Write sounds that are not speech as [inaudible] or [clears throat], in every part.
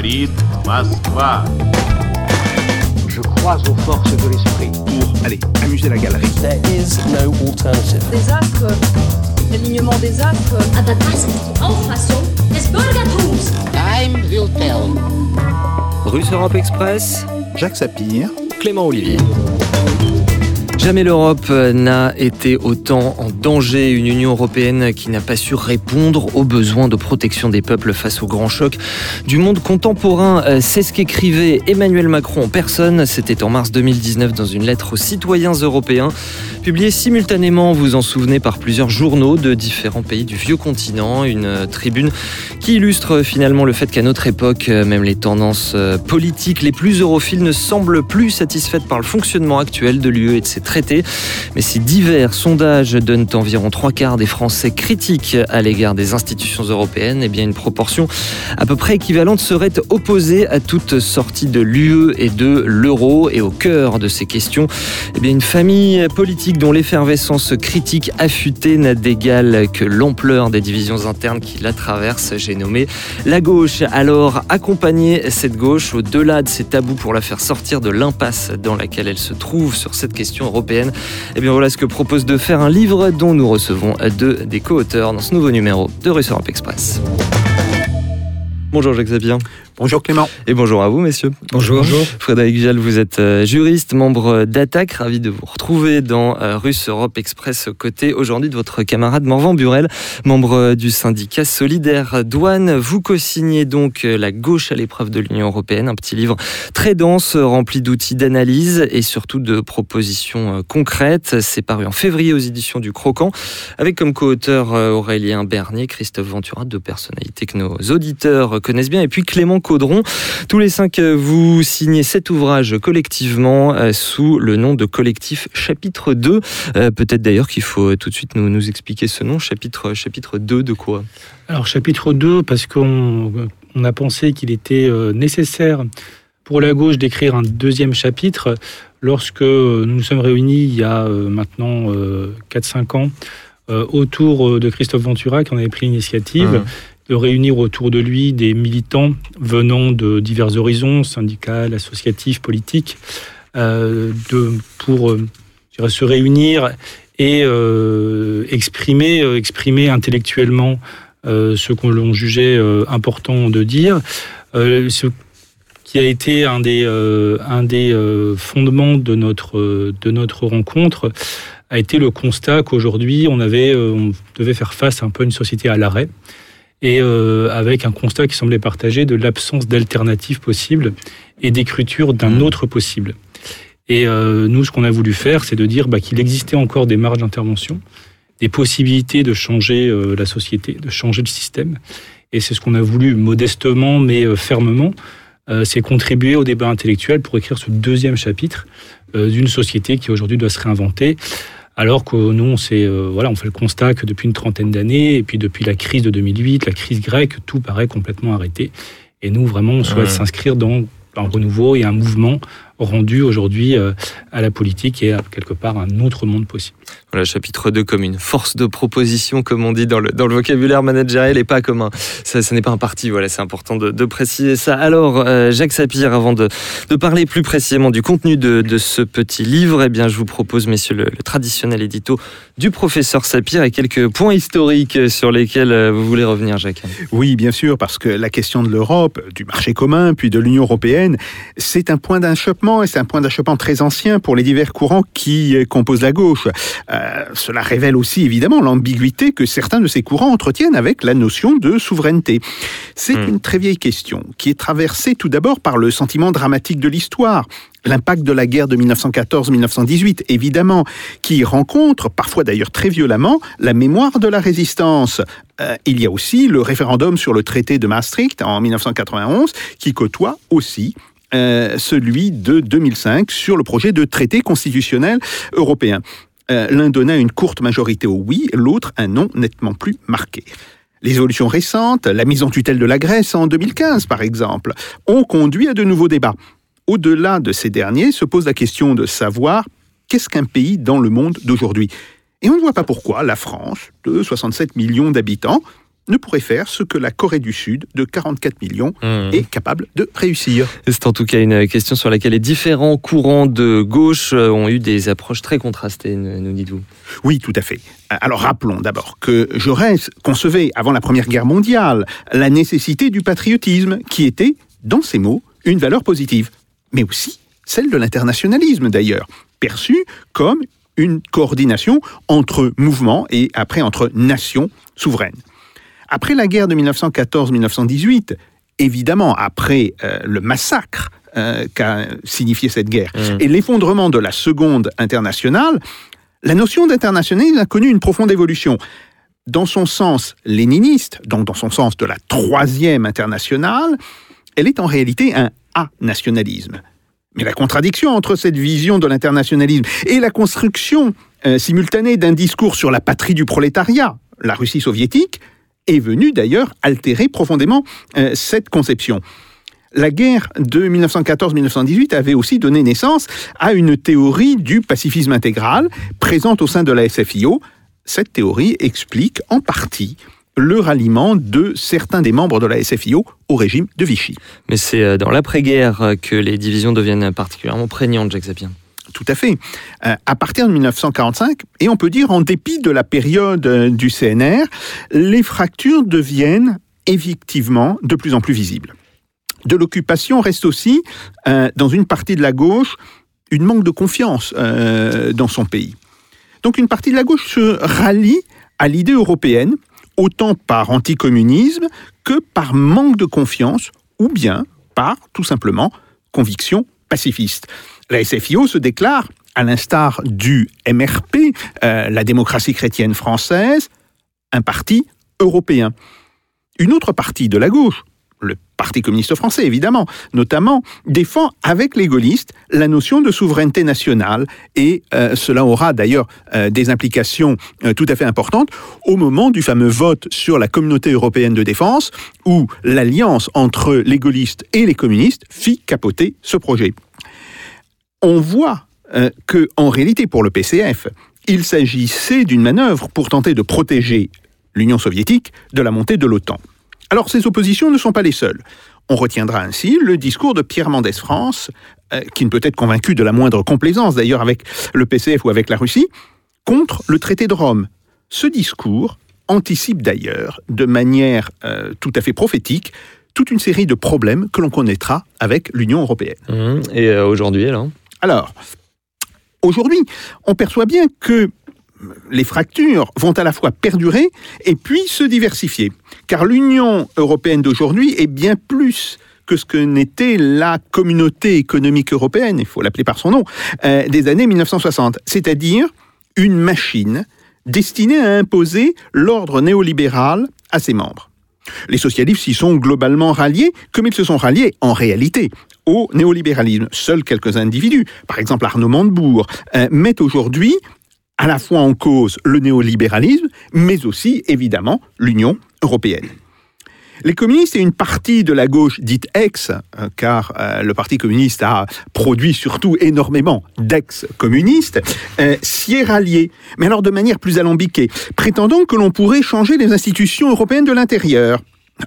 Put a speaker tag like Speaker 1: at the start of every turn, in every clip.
Speaker 1: говорит Москва.
Speaker 2: Je crois aux forces de l'esprit.
Speaker 3: Pour, allez, amuser la galerie.
Speaker 4: There is no alternative.
Speaker 5: Des astres, l'alignement des astres.
Speaker 6: Aber das ist die Auffassung des Bürgertums.
Speaker 2: Time will tell.
Speaker 7: Russe Europe Express,
Speaker 3: Jacques Sapir.
Speaker 7: Clément Olivier. Jamais l'Europe n'a été autant en danger. Une Union européenne qui n'a pas su répondre aux besoins de protection des peuples face aux grands chocs du monde contemporain. Euh, C'est ce qu'écrivait Emmanuel Macron en personne. C'était en mars 2019 dans une lettre aux citoyens européens, publiée simultanément, vous en souvenez, par plusieurs journaux de différents pays du vieux continent. Une euh, tribune qui illustre finalement le fait qu'à notre époque, euh, même les tendances euh, politiques les plus europhiles ne semblent plus satisfaites par le fonctionnement actuel de l'UE et de ses Mais si divers sondages donnent environ trois quarts des Français critiques à l'égard des institutions européennes, eh bien une proportion à peu près équivalente serait opposée à toute sortie de l'UE et de l'euro. Et au cœur de ces questions, eh bien une famille politique dont l'effervescence critique affûtée n'a d'égal que l'ampleur des divisions internes qui la traversent. J'ai nommé la gauche. Alors, accompagner cette gauche au-delà de ses tabous pour la faire sortir de l'impasse dans laquelle elle se trouve sur cette question européenne, eh bien voilà ce que propose de faire un livre dont nous recevons deux des co-auteurs dans ce nouveau numéro de Russe Europe Express. Bonjour Jacques Zabien.
Speaker 3: Bonjour Clément.
Speaker 7: Et bonjour à vous, messieurs.
Speaker 8: Bonjour.
Speaker 7: Frédéric Vial, vous êtes euh, juriste, membre d'ATTAC. Ravi de vous retrouver dans euh, Russe Europe Express aux côtés aujourd'hui de votre camarade Morvan Burel, membre euh, du syndicat Solidaire Douane. Vous co-signez donc La gauche à l'épreuve de l'Union Européenne, un petit livre très dense, rempli d'outils d'analyse et surtout de propositions concrètes. C'est paru en février aux éditions du Croquant, avec comme co-auteur Aurélien Bernier, Christophe Ventura, deux personnalités que nos auditeurs connaissent bien, et puis Clément Caudron. Tous les cinq, euh, vous signez cet ouvrage collectivement euh, sous le nom de collectif chapitre 2. Euh, Peut-être d'ailleurs qu'il faut tout de suite nous, nous expliquer ce nom, chapitre, chapitre 2 de quoi?
Speaker 8: Alors chapitre 2, parce qu'on on a pensé qu'il était nécessaire pour la gauche d'écrire un deuxième chapitre lorsque nous nous sommes réunis il y a maintenant euh, 4-5 ans autour de Christophe Ventura qui en avait pris l'initiative.
Speaker 7: Mhm.
Speaker 8: De réunir autour de lui des militants venant de divers horizons, syndicats, associatifs, politiques, euh, pour euh, se réunir et euh, exprimer, exprimer intellectuellement ce que l'on jugeait important de dire. Ce qui a été un des, fondements de notre, rencontre a été le constat qu'aujourd'hui on avait, on devait faire face un peu à une société à l'arrêt et euh, avec un constat qui semblait partagé de l'absence d'alternatives possibles et d'écriture d'un
Speaker 7: Mmh.
Speaker 8: autre possible. Et euh, nous, ce qu'on a voulu faire, c'est de dire bah, qu'il existait encore des marges d'intervention, des possibilités de changer euh, la société, de changer le système. Et c'est ce qu'on a voulu modestement mais euh, fermement, euh, c'est contribuer au débat intellectuel pour écrire ce deuxième chapitre euh, d'une société qui aujourd'hui doit se réinventer. Alors que nous, on, euh, voilà, on fait le constat que depuis une trentaine d'années, et puis depuis la crise de 2008, la crise grecque, tout paraît complètement arrêté. Et nous, vraiment, on souhaite
Speaker 7: Ouais.
Speaker 8: s'inscrire dans un renouveau et un mouvement rendu aujourd'hui euh, à la politique et à quelque part un autre monde possible.
Speaker 7: Voilà, chapitre 2 comme une force de proposition, comme on dit dans le, dans le vocabulaire managériel, et pas comme un. Ça, n'est pas un parti, voilà, c'est important de, de préciser ça. Alors, euh, Jacques Sapir, avant de, de parler plus précisément du contenu de, de ce petit livre, eh bien, je vous propose, messieurs, le, le traditionnel édito du professeur Sapir et quelques points historiques sur lesquels euh, vous voulez revenir, Jacques.
Speaker 3: Oui, bien sûr, parce que la question de l'Europe, du marché commun, puis de l'Union européenne, c'est un point d'achoppement, et c'est un point d'achoppement très ancien pour les divers courants qui euh, composent la gauche. Euh, cela révèle aussi évidemment l'ambiguïté que certains de ces courants entretiennent avec la notion de souveraineté. C'est
Speaker 7: Hmm.
Speaker 3: une très vieille question qui est traversée tout d'abord par le sentiment dramatique de l'histoire. L'impact de la guerre de 1914-1918, évidemment, qui rencontre, parfois d'ailleurs très violemment, la mémoire de la résistance. Euh, il y a aussi le référendum sur le traité de Maastricht en 1991, qui côtoie aussi euh, celui de 2005 sur le projet de traité constitutionnel européen. Euh, L'un donnait une courte majorité au oui, l'autre un non nettement plus marqué. Les évolutions récentes, la mise en tutelle de la Grèce en 2015 par exemple, ont conduit à de nouveaux débats. Au-delà de ces derniers se pose la question de savoir qu'est-ce qu'un pays dans le monde d'aujourd'hui. Et on ne voit pas pourquoi la France, de 67 millions d'habitants, ne pourrait faire ce que la Corée du Sud, de 44 millions,
Speaker 7: Mmh.
Speaker 3: est capable de réussir.
Speaker 7: C'est en tout cas une question sur laquelle les différents courants de gauche euh, ont eu des approches très contrastées, nous nous dites-vous.
Speaker 3: Oui, tout à fait. Alors rappelons d'abord que Jaurès concevait, avant la Première Guerre mondiale, la nécessité du patriotisme, qui était, dans ses mots, une valeur positive, mais aussi celle de l'internationalisme d'ailleurs, perçue comme une coordination entre mouvements et après entre nations souveraines. Après la guerre de 1914-1918, évidemment après euh, le massacre euh, qu'a signifié cette guerre
Speaker 7: Mmh.
Speaker 3: et l'effondrement de la Seconde Internationale, la notion d'internationalisme a connu une profonde évolution. Dans son sens léniniste, donc dans son sens de la troisième internationale, elle est en réalité un a-nationalisme. Mais la contradiction entre cette vision de l'internationalisme et la construction euh, simultanée d'un discours sur la patrie du prolétariat, la Russie soviétique, est venue d'ailleurs altérer profondément euh, cette conception. La guerre de 1914-1918 avait aussi donné naissance à une théorie du pacifisme intégral présente au sein de la SFIO. Cette théorie explique en partie le ralliement de certains des membres de la SFIO au régime de Vichy.
Speaker 7: Mais c'est euh, dans l'après-guerre que les divisions deviennent particulièrement prégnantes, Jacques Sapien.
Speaker 3: Tout à fait. Euh, à partir de 1945, et on peut dire en dépit de la période euh, du CNR, les fractures deviennent effectivement de plus en plus visibles. De l'occupation reste aussi, euh, dans une partie de la gauche, une manque de confiance dans son pays. Donc une partie de la gauche se rallie à l'idée européenne, autant par anticommunisme que par manque de confiance, ou bien par, tout simplement, conviction pacifiste. La SFIO se déclare, à l'instar du MRP, euh, la démocratie chrétienne française, un parti européen. Une autre partie de la gauche, Parti communiste français évidemment, notamment, défend avec les gaullistes la notion de souveraineté nationale et euh, cela aura d'ailleurs euh, des implications euh, tout à fait importantes au moment du fameux vote sur la communauté européenne de défense où l'alliance entre les gaullistes et les communistes fit capoter ce projet. On voit que en réalité pour le PCF, il s'agissait d'une manœuvre pour tenter de protéger l'Union soviétique de la montée de l'OTAN. Alors ces oppositions ne sont pas les seules. On retiendra ainsi le discours de Pierre Mendès France, euh, qui ne peut être convaincu de la moindre complaisance d'ailleurs avec le PCF ou avec la Russie, contre le traité de Rome. Ce discours anticipe d'ailleurs de manière euh, tout à fait prophétique toute une série de problèmes que l'on connaîtra avec l'Union européenne.
Speaker 7: Mmh. Et euh, aujourd'hui, alors?
Speaker 3: Alors, aujourd'hui, on perçoit bien que les fractures vont à la fois perdurer et puis se diversifier. Car l'Union européenne d'aujourd'hui est bien plus que ce que n'était la communauté économique européenne, il faut l'appeler par son nom, euh, des années 1960, c'est-à-dire une machine destinée à imposer l'ordre néolibéral à ses membres. Les socialistes s'y sont globalement ralliés, comme ils se sont ralliés en réalité au néolibéralisme. Seuls quelques individus, par exemple Arnaud Montebourg, euh, mettent aujourd'hui à la fois en cause le néolibéralisme, mais aussi évidemment l'Union européenne. Les communistes et une partie de la gauche dite ex, euh, car euh, le Parti communiste a produit surtout énormément d'ex-communistes, euh, s'y est mais alors de manière plus alambiquée, prétendant que l'on pourrait changer les institutions européennes de l'intérieur.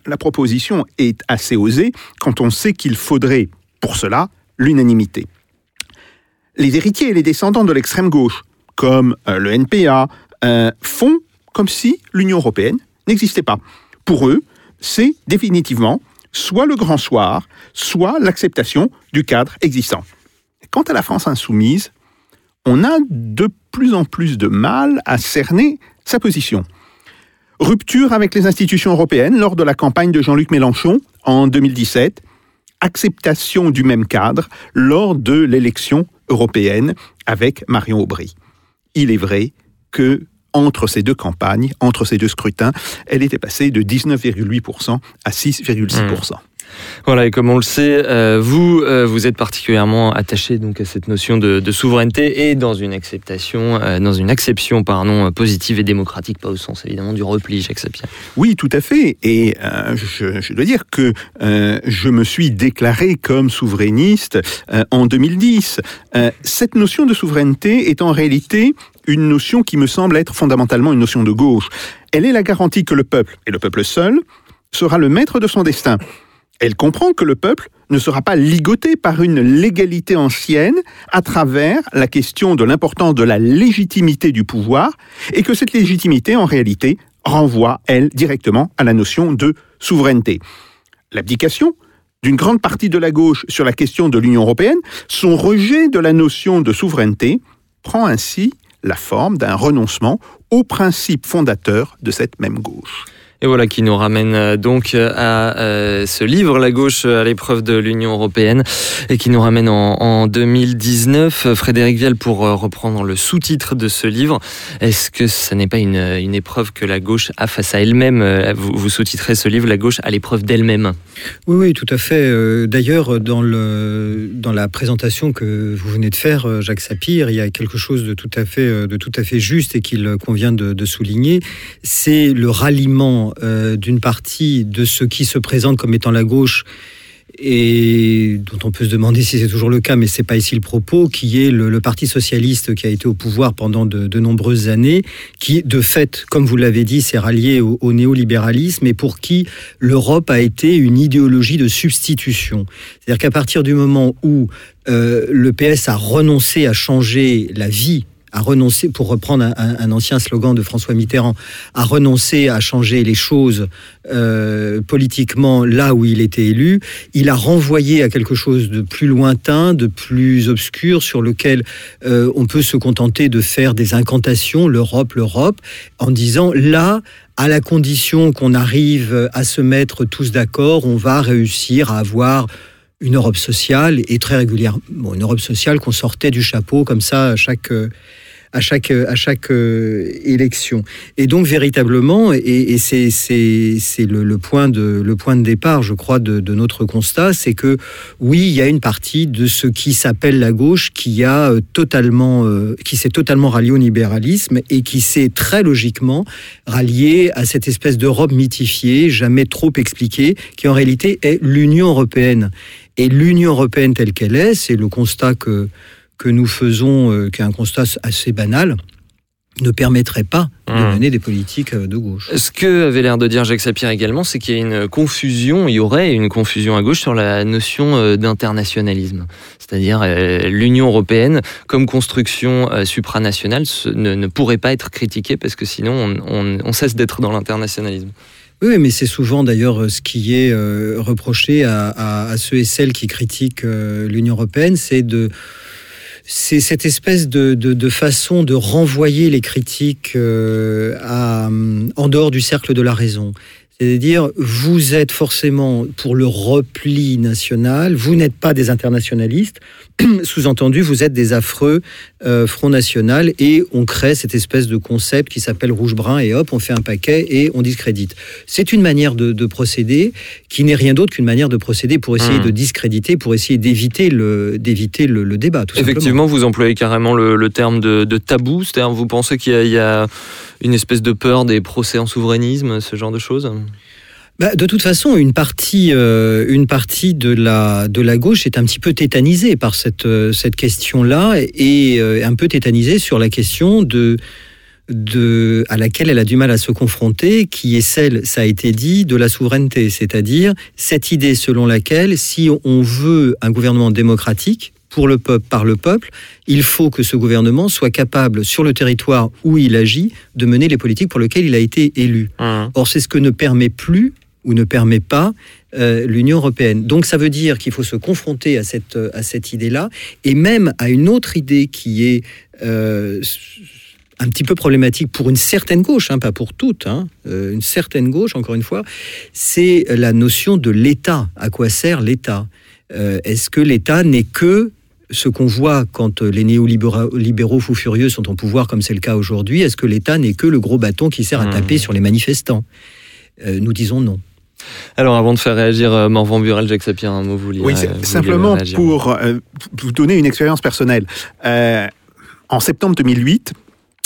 Speaker 3: La proposition est assez osée quand on sait qu'il faudrait, pour cela, l'unanimité. Les héritiers et les descendants de l'extrême gauche, comme euh, le NPA, font comme si l'Union européenne n'existait pas. Pour eux, c'est définitivement soit le grand soir, soit l'acceptation du cadre existant. Quant à la France insoumise, on a de plus en plus de mal à cerner sa position. Rupture avec les institutions européennes lors de la campagne de Jean-Luc Mélenchon en 2017, acceptation du même cadre lors de l'élection européenne avec Marion Aubry. Il est vrai que entre ces deux campagnes, entre ces deux scrutins, elle était passée de 19,8% à 6,6%.
Speaker 7: Voilà, et comme on le sait, euh, vous, euh, vous êtes particulièrement attaché donc à cette notion de, souveraineté et dans une acceptation, euh, dans une acception, pardon, positive et démocratique, pas au sens évidemment du repli, Jacques Sapien.
Speaker 3: Oui, tout à fait. Et je, dois dire que je me suis déclaré comme souverainiste en 2010. Euh, cette notion de souveraineté est en réalité une notion qui me semble être fondamentalement une notion de gauche. Elle est la garantie que le peuple, et le peuple seul, sera le maître de son destin. Elle comprend que le peuple ne sera pas ligoté par une légalité ancienne à travers la question de l'importance de la légitimité du pouvoir et que cette légitimité, en réalité, renvoie, elle, directement à la notion de souveraineté. L'abdication d'une grande partie de la gauche sur la question de l'Union européenne, son rejet de la notion de souveraineté prend ainsi la forme d'un renoncement aux principes fondateurs de cette même gauche.
Speaker 7: Et voilà qui nous ramène euh, donc euh, à euh, ce livre, La gauche à l'épreuve de l'Union européenne, et qui nous ramène en, en 2019. Frédéric Vielle, pour reprendre le sous-titre de ce livre, est-ce que ce n'est pas une, épreuve que la gauche a face à elle-même Vous, sous-titrez ce livre, La gauche à l'épreuve d'elle-même?
Speaker 9: Oui, oui, tout à fait. D'ailleurs, dans, la présentation que vous venez de faire, Jacques Sapir, il y a quelque chose de tout à fait, de tout à fait juste et qu'il convient de souligner. C'est le ralliement euh, d'une partie de ce qui se présente comme étant la gauche et dont on peut se demander si c'est toujours le cas, mais c'est pas ici le propos, qui est le, Parti socialiste qui a été au pouvoir pendant de, nombreuses années, qui de fait, comme vous l'avez dit, s'est rallié au, néolibéralisme et pour qui l'Europe a été une idéologie de substitution. C'est-à-dire qu'à partir du moment où euh, le PS a renoncé à changer la vie a renoncé, pour reprendre un, ancien slogan de François Mitterrand, a renoncé à changer les choses euh, politiquement là où il était élu. Il a renvoyé à quelque chose de plus lointain, de plus obscur, sur lequel euh, on peut se contenter de faire des incantations, l'Europe, l'Europe, en disant là, à la condition qu'on arrive à se mettre tous d'accord, on va réussir à avoir une Europe sociale et très régulière, une Europe sociale qu'on sortait du chapeau comme ça à chaque à chaque, à chaque euh, élection. Et donc véritablement, et, c'est, le, point de, le point de départ, je crois, de, notre constat, c'est que oui, il y a une partie de ce qui s'appelle la gauche qui a euh, totalement, euh, qui s'est totalement rallié au libéralisme et qui s'est très logiquement rallié à cette espèce d'Europe mythifiée, jamais trop expliquée, qui en réalité est l'Union européenne. Et l'Union européenne telle qu'elle est, c'est le constat que que nous faisons, euh, qui est un constat assez banal, ne permettrait pas de hmm. mener des politiques euh, de gauche.
Speaker 7: Ce que avait l'air de dire Jacques Sapir également, c'est qu'il y a une confusion, il y aurait une confusion à gauche sur la notion euh, d'internationalisme. C'est-à-dire l'Union européenne comme construction supranationale ne, pourrait pas être critiquée parce que sinon on, cesse d'être dans l'internationalisme.
Speaker 9: Oui, mais c'est souvent d'ailleurs ce qui est reproché à, à, ceux et celles qui critiquent l'Union européenne, c'est de c'est cette espèce de, façon de renvoyer les critiques euh, en dehors du cercle de la raison. C'est-à-dire, vous êtes forcément pour le repli national, vous n'êtes pas des internationalistes, [clears throat] sous-entendu, vous êtes des affreux euh, Front National, et on crée cette espèce de concept qui s'appelle rouge-brun, et hop, on fait un paquet et on discrédite. C'est une manière de, procéder qui n'est rien d'autre qu'une manière de procéder pour essayer hmm. de discréditer, pour essayer d'éviter le, d'éviter le, débat.
Speaker 7: Effectivement, vous employez carrément le, terme de, tabou, c'est-à-dire vous pensez qu'il y a une espèce de peur des procès en souverainisme, ce genre de choses
Speaker 9: bah, de toute façon, une partie, euh, une partie de, la, de la gauche est un petit peu tétanisée par cette, euh, cette question-là et euh, un peu tétanisée sur la question de, de, à laquelle elle a du mal à se confronter, qui est celle, ça a été dit, de la souveraineté, c'est-à-dire cette idée selon laquelle si on veut un gouvernement démocratique, pour le peuple, par le peuple, il faut que ce gouvernement soit capable, sur le territoire où il agit, de mener les politiques pour lesquelles il a été élu. Mmh. Or, c'est ce que ne permet plus ou ne permet pas euh, l'Union européenne. Donc ça veut dire qu'il faut se confronter à cette, à cette idée-là, et même à une autre idée qui est euh, un petit peu problématique pour une certaine gauche, hein, pas pour toutes, hein, euh, une certaine gauche, encore une fois, c'est la notion de l'État. À quoi sert l'État? Est-ce que l'État n'est que ce qu'on voit quand euh, les néolibéraux fous furieux sont au pouvoir, comme c'est le cas aujourd'hui, est-ce que l'État n'est que le gros bâton qui sert à hmm. taper sur les manifestants? Euh, Nous disons non.
Speaker 7: Alors, avant de faire réagir euh, Morvan Burel, Jacques Sapir, un mot, vous vouliez
Speaker 3: Oui, simplement pour vous donner une expérience personnelle. en septembre 2008,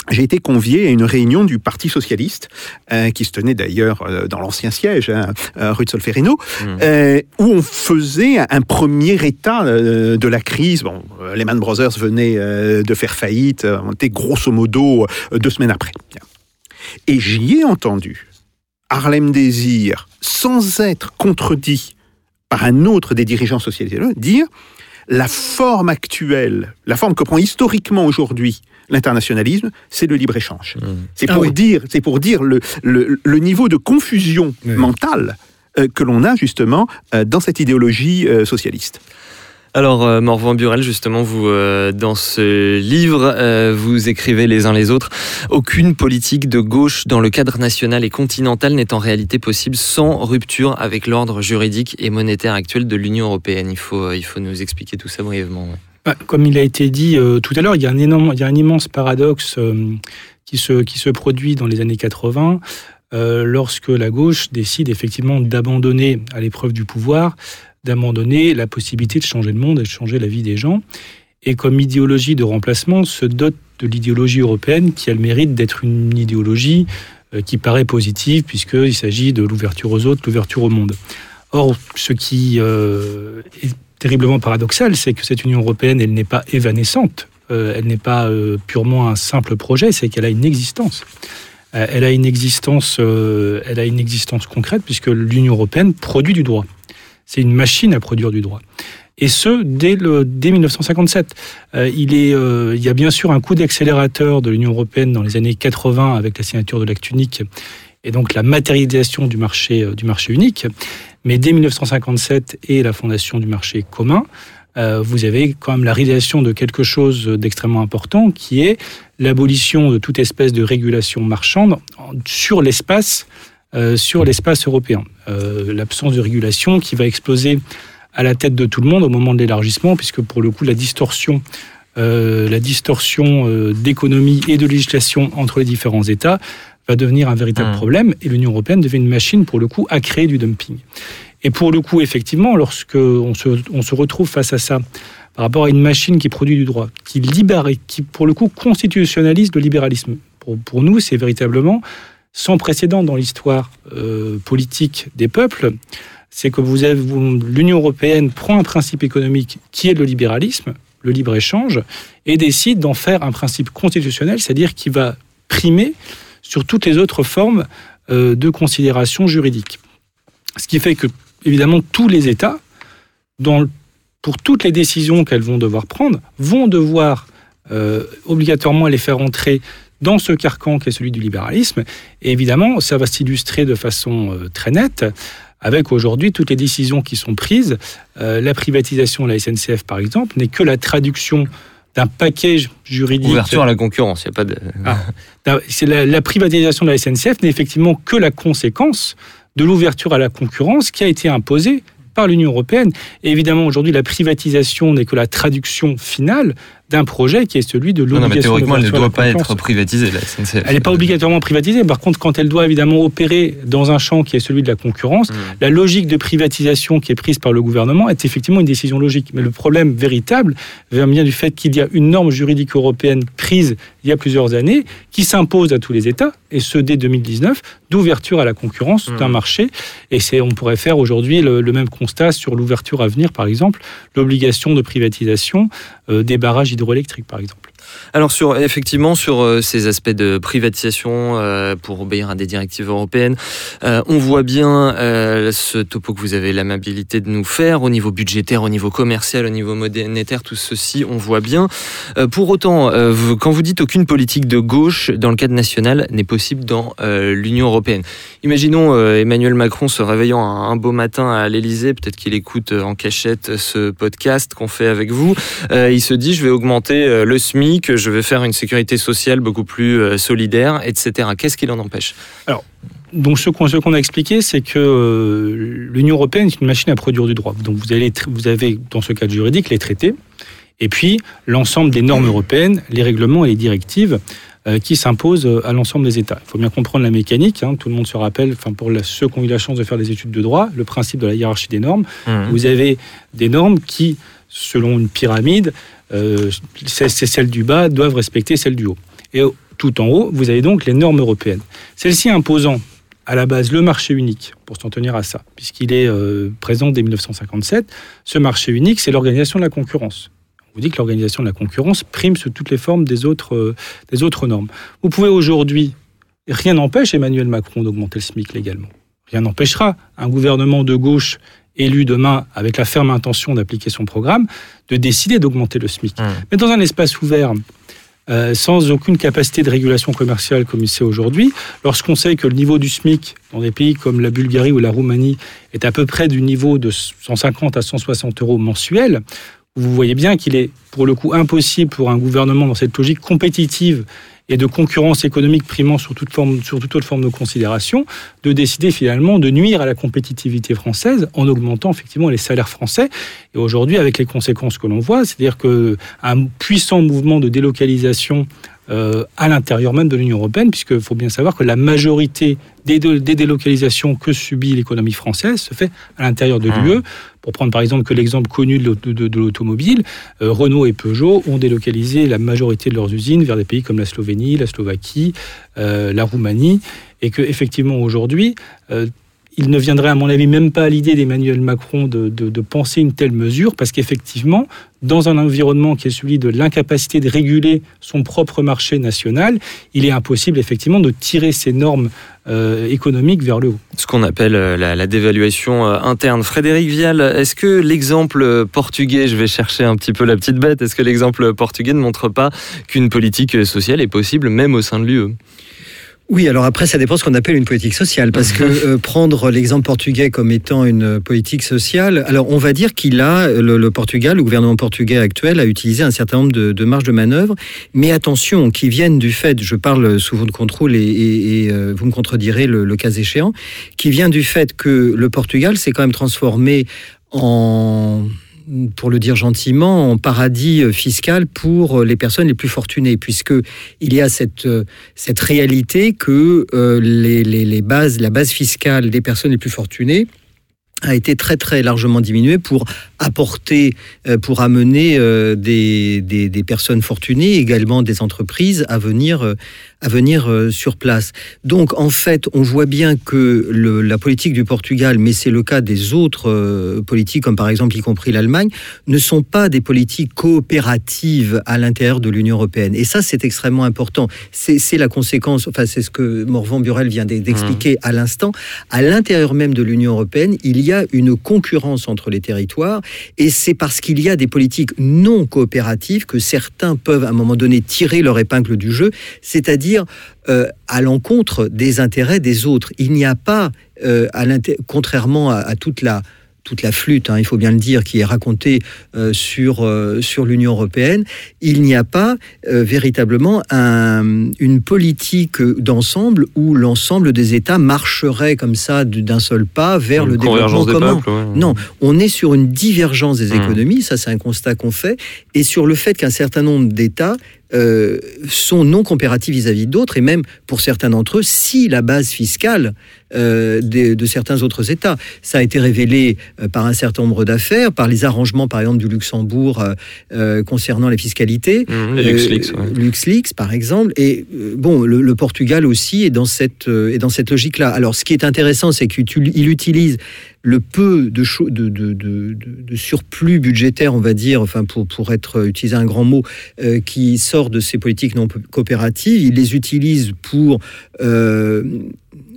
Speaker 3: j'ai été convié à une réunion du Parti socialiste, euh, qui se tenait d'ailleurs euh, dans l'ancien siège, hein, euh, rue de Solferino, euh, où on faisait un premier état de la crise. Bon, Lehman Brothers venait de faire faillite, on était grosso modo deux semaines après. Et j'y ai entendu Harlem Désir, sans être contredit par un autre des dirigeants socialistes, dire la forme actuelle, la forme que prend historiquement aujourd'hui l'internationalisme, c'est le libre-échange. C'est
Speaker 9: Ah
Speaker 3: pour,
Speaker 9: oui.
Speaker 3: dire, c'est pour dire le, le, le niveau de confusion
Speaker 9: Oui.
Speaker 3: mentale euh, que l'on a justement euh, dans cette idéologie euh, socialiste.
Speaker 7: Alors, euh, Morvan Burel, justement, vous, euh, dans ce livre, euh, vous écrivez les uns les autres Aucune politique de gauche dans le cadre national et continental n'est en réalité possible sans rupture avec l'ordre juridique et monétaire actuel de l'Union européenne. Il faut, euh, il faut nous expliquer tout ça brièvement. ouais.
Speaker 8: Bah, Comme il a été dit euh, tout à l'heure, il y a un, énorme, il y a un immense paradoxe euh, qui, se, qui se produit dans les années 80 euh, lorsque la gauche décide effectivement d'abandonner à l'épreuve du pouvoir, d'abandonner la possibilité de changer le monde et de changer la vie des gens. Et comme idéologie de remplacement, se dote de l'idéologie européenne qui a le mérite d'être une idéologie qui paraît positive puisqu'il s'agit de l'ouverture aux autres, l'ouverture au monde. Or, ce qui est terriblement paradoxal, c'est que cette Union européenne, elle n'est pas évanescente, euh, elle n'est pas euh, purement un simple projet, c'est qu'elle a une existence. Euh, elle a une existence, elle a une existence concrète puisque l'Union européenne produit du droit. C'est une machine à produire du droit. Et ce, dès, le, dès 1957. Euh, il, est, il y a bien sûr un coup d'accélérateur de l'Union européenne dans les années 80 avec la signature de l'acte unique et donc la matérialisation du marché, euh, unique. Mais dès 1957 et la fondation du marché commun, euh, vous avez quand même la réalisation de quelque chose d'extrêmement important qui est l'abolition de toute espèce de régulation marchande sur l'espace euh, sur l'espace européen. L'absence de régulation qui va exploser à la tête de tout le monde au moment de l'élargissement, puisque pour le coup, la distorsion, la distorsion d'économie et de législation entre les différents États va devenir un véritable
Speaker 7: Mhm.
Speaker 8: problème, et l'Union européenne devient une machine, pour le coup, à créer du dumping. Et pour le coup, effectivement, lorsque on se, on se retrouve face à ça, par rapport à une machine qui produit du droit, qui libère et qui, pour le coup, constitutionnalise le libéralisme, pour, pour nous, c'est véritablement sans précédent dans l'histoire euh, politique des peuples, c'est que vous avez l'Union européenne prend un principe économique qui est le libéralisme, le libre-échange, et décide d'en faire un principe constitutionnel, c'est-à-dire qui va primer sur toutes les autres formes euh, de considération juridique. Ce qui fait que, évidemment, tous les États, pour toutes les décisions qu'elles vont devoir prendre, vont devoir euh, obligatoirement les faire entrer dans ce carcan qui est celui du libéralisme. Et évidemment, ça va s'illustrer de façon euh, très nette avec aujourd'hui toutes les décisions qui sont prises. La privatisation de la SNCF, par exemple, n'est que la traduction d'un package juridique.
Speaker 7: Ouverture à la concurrence, il n'y a pas de.
Speaker 8: Ah, la privatisation de la SNCF n'est effectivement que la conséquence de l'ouverture à la concurrence qui a été imposée par l'Union européenne. Et évidemment, aujourd'hui, la privatisation n'est que la traduction finale d'un projet qui est celui de
Speaker 7: Non, non, mais
Speaker 8: l'obligation
Speaker 7: théoriquement, elle ne doit pas être privatisée, la SNCF.
Speaker 8: Elle n'est pas obligatoirement privatisée. Par contre, quand elle doit évidemment opérer dans un champ qui est celui de la concurrence,
Speaker 7: Mmh.
Speaker 8: la logique de privatisation qui est prise par le gouvernement est effectivement une décision logique. Mais le problème véritable vient bien du fait qu'il y a une norme juridique européenne prise il y a plusieurs années qui s'impose à tous les États, et ce dès 2019, d'ouverture à la concurrence
Speaker 7: Mmh.
Speaker 8: d'un marché. Et c'est, on pourrait faire aujourd'hui le, le même constat sur l'ouverture à venir, par exemple, l'obligation de privatisation euh, des barrages hydroélectriques, par exemple.
Speaker 7: Alors sur effectivement sur euh, ces aspects de privatisation euh, pour obéir à des directives européennes, euh, on voit bien ce topo que vous avez l'amabilité de nous faire au niveau budgétaire, au niveau commercial, au niveau monétaire, tout ceci on voit bien. Pour autant, quand vous dites aucune politique de gauche dans le cadre national n'est possible dans l'Union européenne. Imaginons Emmanuel Macron se réveillant un, beau matin à l'Élysée, peut-être qu'il écoute en cachette ce podcast qu'on fait avec vous. Il se dit je vais augmenter le SMIC, je vais faire une sécurité sociale beaucoup plus euh, solidaire, etc. Qu'est-ce qui l'en empêche?
Speaker 8: Donc ce qu'on a expliqué, c'est que euh, l'Union européenne est une machine à produire du droit. Donc vous avez, vous avez dans ce cadre juridique les traités, et puis l'ensemble des normes européennes, les règlements et les directives euh, qui s'imposent à l'ensemble des États. Il faut bien comprendre la mécanique. hein. tout le monde se rappelle, enfin pour la- ceux qui ont eu la chance de faire des études de droit, le principe de la hiérarchie des normes. Vous avez des normes qui, selon une pyramide, euh, celles du bas doivent respecter celles du haut. Et tout en haut, vous avez donc les normes européennes. Celles-ci imposant à la base le marché unique, pour s'en tenir à ça, puisqu'il est euh, présent dès 1957. Ce marché unique, c'est l'organisation de la concurrence. On vous dit que l'organisation de la concurrence prime sur toutes les formes des autres, euh, des autres normes. Vous pouvez aujourd'hui, rien n'empêche Emmanuel Macron d'augmenter le SMIC légalement. Rien n'empêchera un gouvernement de gauche élu demain avec la ferme intention d'appliquer son programme, de décider d'augmenter le SMIC. Mais dans un espace ouvert, euh, sans aucune capacité de régulation commerciale comme il sait aujourd'hui, lorsqu'on sait que le niveau du SMIC dans des pays comme la Bulgarie ou la Roumanie est à peu près du niveau de 150 à 160 euros mensuels, vous voyez bien qu'il est pour le coup impossible pour un gouvernement dans cette logique compétitive et de concurrence économique primant sur toute, forme, sur toute autre forme de considération, de décider finalement de nuire à la compétitivité française en augmentant effectivement les salaires français. Et aujourd'hui, avec les conséquences que l'on voit, c'est-à-dire qu'un puissant mouvement de délocalisation euh, à l'intérieur même de l'Union européenne, puisqu'il faut bien savoir que la majorité des, des délocalisations que subit l'économie française se fait à l'intérieur de l'UE. Pour prendre par exemple que l'exemple connu de, l'automobile, euh, Renault et Peugeot ont délocalisé la majorité de leurs usines vers des pays comme la Slovénie, la Slovaquie, euh, la Roumanie, et que effectivement aujourd'hui, euh, il ne viendrait à mon avis même pas à l'idée d'Emmanuel Macron de, penser une telle mesure, parce qu'effectivement, dans un environnement qui est celui de l'incapacité de réguler son propre marché national, il est impossible effectivement de tirer ces normes euh, économiques vers le haut.
Speaker 7: Ce qu'on appelle euh, la, la dévaluation euh, interne. Frédéric Vial, est-ce que l'exemple portugais, je vais chercher un petit peu la petite bête, est-ce que l'exemple portugais ne montre pas qu'une politique sociale est possible même au sein de l'UE
Speaker 9: oui, alors après, ça dépend ce qu'on appelle une politique sociale, parce que euh, prendre l'exemple portugais comme étant une politique sociale, alors on va dire qu'il a, le, le, Portugal, le gouvernement portugais actuel a utilisé un certain nombre de, de marges de manœuvre, mais attention, qui viennent du fait, je parle sous votre contrôle et, et, et euh, vous me contredirez le, le, cas échéant, qui vient du fait que le Portugal s'est quand même transformé en pour le dire gentiment, en paradis fiscal pour les personnes les plus fortunées, puisque il y a cette, cette réalité que euh, les, les, bases, la base fiscale des personnes les plus fortunées a été très très largement diminuée pour apporter, euh, pour amener euh, des, des, personnes fortunées, également des entreprises à venir, euh, à venir sur place. Donc en fait, on voit bien que le, la politique du Portugal, mais c'est le cas des autres politiques, comme par exemple y compris l'Allemagne, ne sont pas des politiques coopératives à l'intérieur de l'Union européenne. Et ça, c'est extrêmement important. C'est la conséquence, enfin c'est ce que Morvan Burel vient d'expliquer mmh. à l'instant. À l'intérieur même de l'Union européenne, il y a une concurrence entre les territoires et c'est parce qu'il y a des politiques non coopératives que certains peuvent à un moment donné tirer leur épingle du jeu, c'est-à-dire euh, à l'encontre des intérêts des autres. Il n'y a pas, euh, à contrairement à, à toute la toute la flûte, hein, il faut bien le dire, qui est racontée euh, sur, euh, sur l'Union européenne, il n'y a pas euh, véritablement un, une politique d'ensemble où l'ensemble des États marcherait comme ça d'un seul pas vers une le développement commun. Peuples, ouais. Non, on est sur une divergence des mmh. économies, ça c'est un constat qu'on fait, et sur le fait qu'un certain nombre d'États euh, sont non comparatifs vis-à-vis d'autres, et même pour certains d'entre eux, si la base fiscale euh, de, de, certains autres États. Ça a été révélé euh, par un certain nombre d'affaires, par les arrangements, par exemple, du Luxembourg concernant les fiscalités.
Speaker 7: Mmh, les LuxLeaks, ouais.
Speaker 9: LuxLeaks, par exemple. Et bon, le, le, Portugal aussi est dans cette, est dans cette logique-là. Alors, ce qui est intéressant, c'est qu'il utilise le peu de, surplus budgétaire, on va dire, enfin pour, être utiliser un grand mot, euh, qui sort de ces politiques non coopératives, il les utilise pour euh,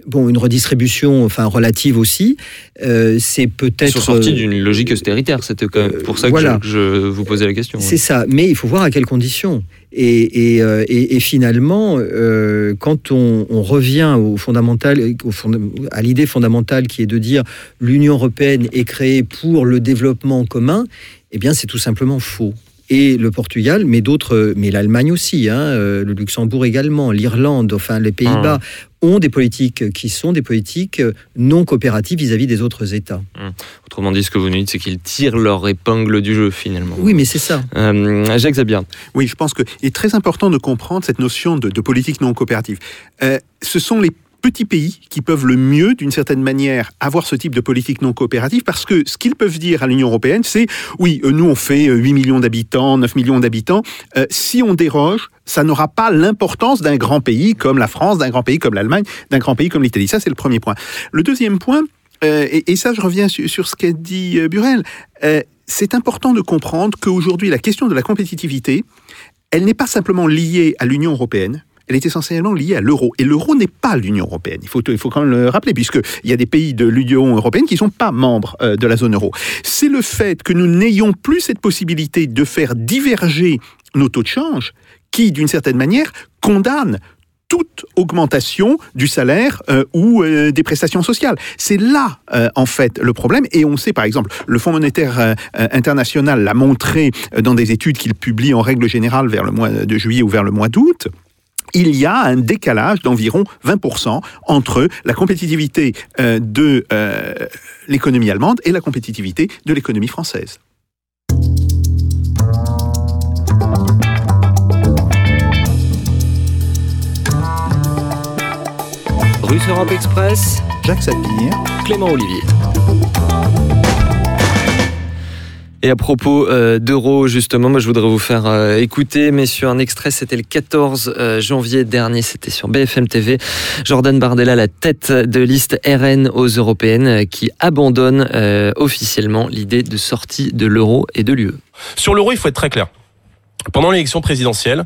Speaker 9: bon, une redistribution enfin, relative aussi. Euh, c'est peut-être. Ils
Speaker 7: sont sortis d'une logique austéritaire. C'était pour ça que voilà. je, je, vous posais la question.
Speaker 9: C'est ouais. ça. Mais il faut voir à quelles conditions. Et, et, euh, et, et finalement, euh, quand on, on, revient au fondamental, au fond, à l'idée fondamentale qui est de dire l'Union européenne est créée pour le développement commun, eh bien, c'est tout simplement faux et le Portugal, mais d'autres, mais l'Allemagne aussi, hein, euh, le Luxembourg également, l'Irlande, enfin les Pays-Bas, mmh. ont des politiques qui sont des politiques non coopératives vis-à-vis -vis des autres États.
Speaker 7: Mmh. Autrement dit, ce que vous nous dites, c'est qu'ils tirent leur épingle du jeu finalement.
Speaker 9: Oui, mais c'est ça.
Speaker 7: Euh, Jacques Zabia.
Speaker 3: Oui, je pense qu'il est très important de comprendre cette notion de, de politique non coopérative. Euh, ce sont les petits pays qui peuvent le mieux, d'une certaine manière, avoir ce type de politique non coopérative, parce que ce qu'ils peuvent dire à l'Union européenne, c'est oui, euh, nous on fait euh, 8 millions d'habitants, 9 millions d'habitants, euh, si on déroge, ça n'aura pas l'importance d'un grand pays comme la France, d'un grand pays comme l'Allemagne, d'un grand pays comme l'Italie. Ça, c'est le premier point. Le deuxième point, euh, et, ça je reviens sur, ce qu'a dit euh, Burel, euh, c'est important de comprendre qu'aujourd'hui, la question de la compétitivité, elle n'est pas simplement liée à l'Union européenne, elle est essentiellement liée à l'euro. Et l'euro n'est pas l'Union européenne. Il faut, quand même le rappeler, puisqu'il y a des pays de l'Union européenne qui ne sont pas membres euh, de la zone euro. C'est le fait que nous n'ayons plus cette possibilité de faire diverger nos taux de change qui, d'une certaine manière, condamne toute augmentation du salaire euh, ou euh, des prestations sociales. C'est là, en fait, le problème. Et on sait, par exemple, le Fonds monétaire international l'a montré dans des études qu'il publie en règle générale vers le mois de juillet ou vers le mois d'août il y a un décalage d'environ 20% entre la compétitivité euh, de euh, l'économie allemande et la compétitivité de l'économie française.
Speaker 7: Russe Europe Express,
Speaker 3: Jacques Sapir,
Speaker 7: Clément Olivier. Et à propos euh, d'euros, justement, moi je voudrais vous faire euh, écouter, messieurs, un extrait. C'était le 14 euh, janvier dernier, c'était sur BFM TV. Jordan Bardella, la tête de liste RN aux européennes, euh, qui abandonne euh, officiellement l'idée de sortie de l'euro et de l'UE.
Speaker 10: Sur l'euro, il faut être très clair. Pendant l'élection présidentielle,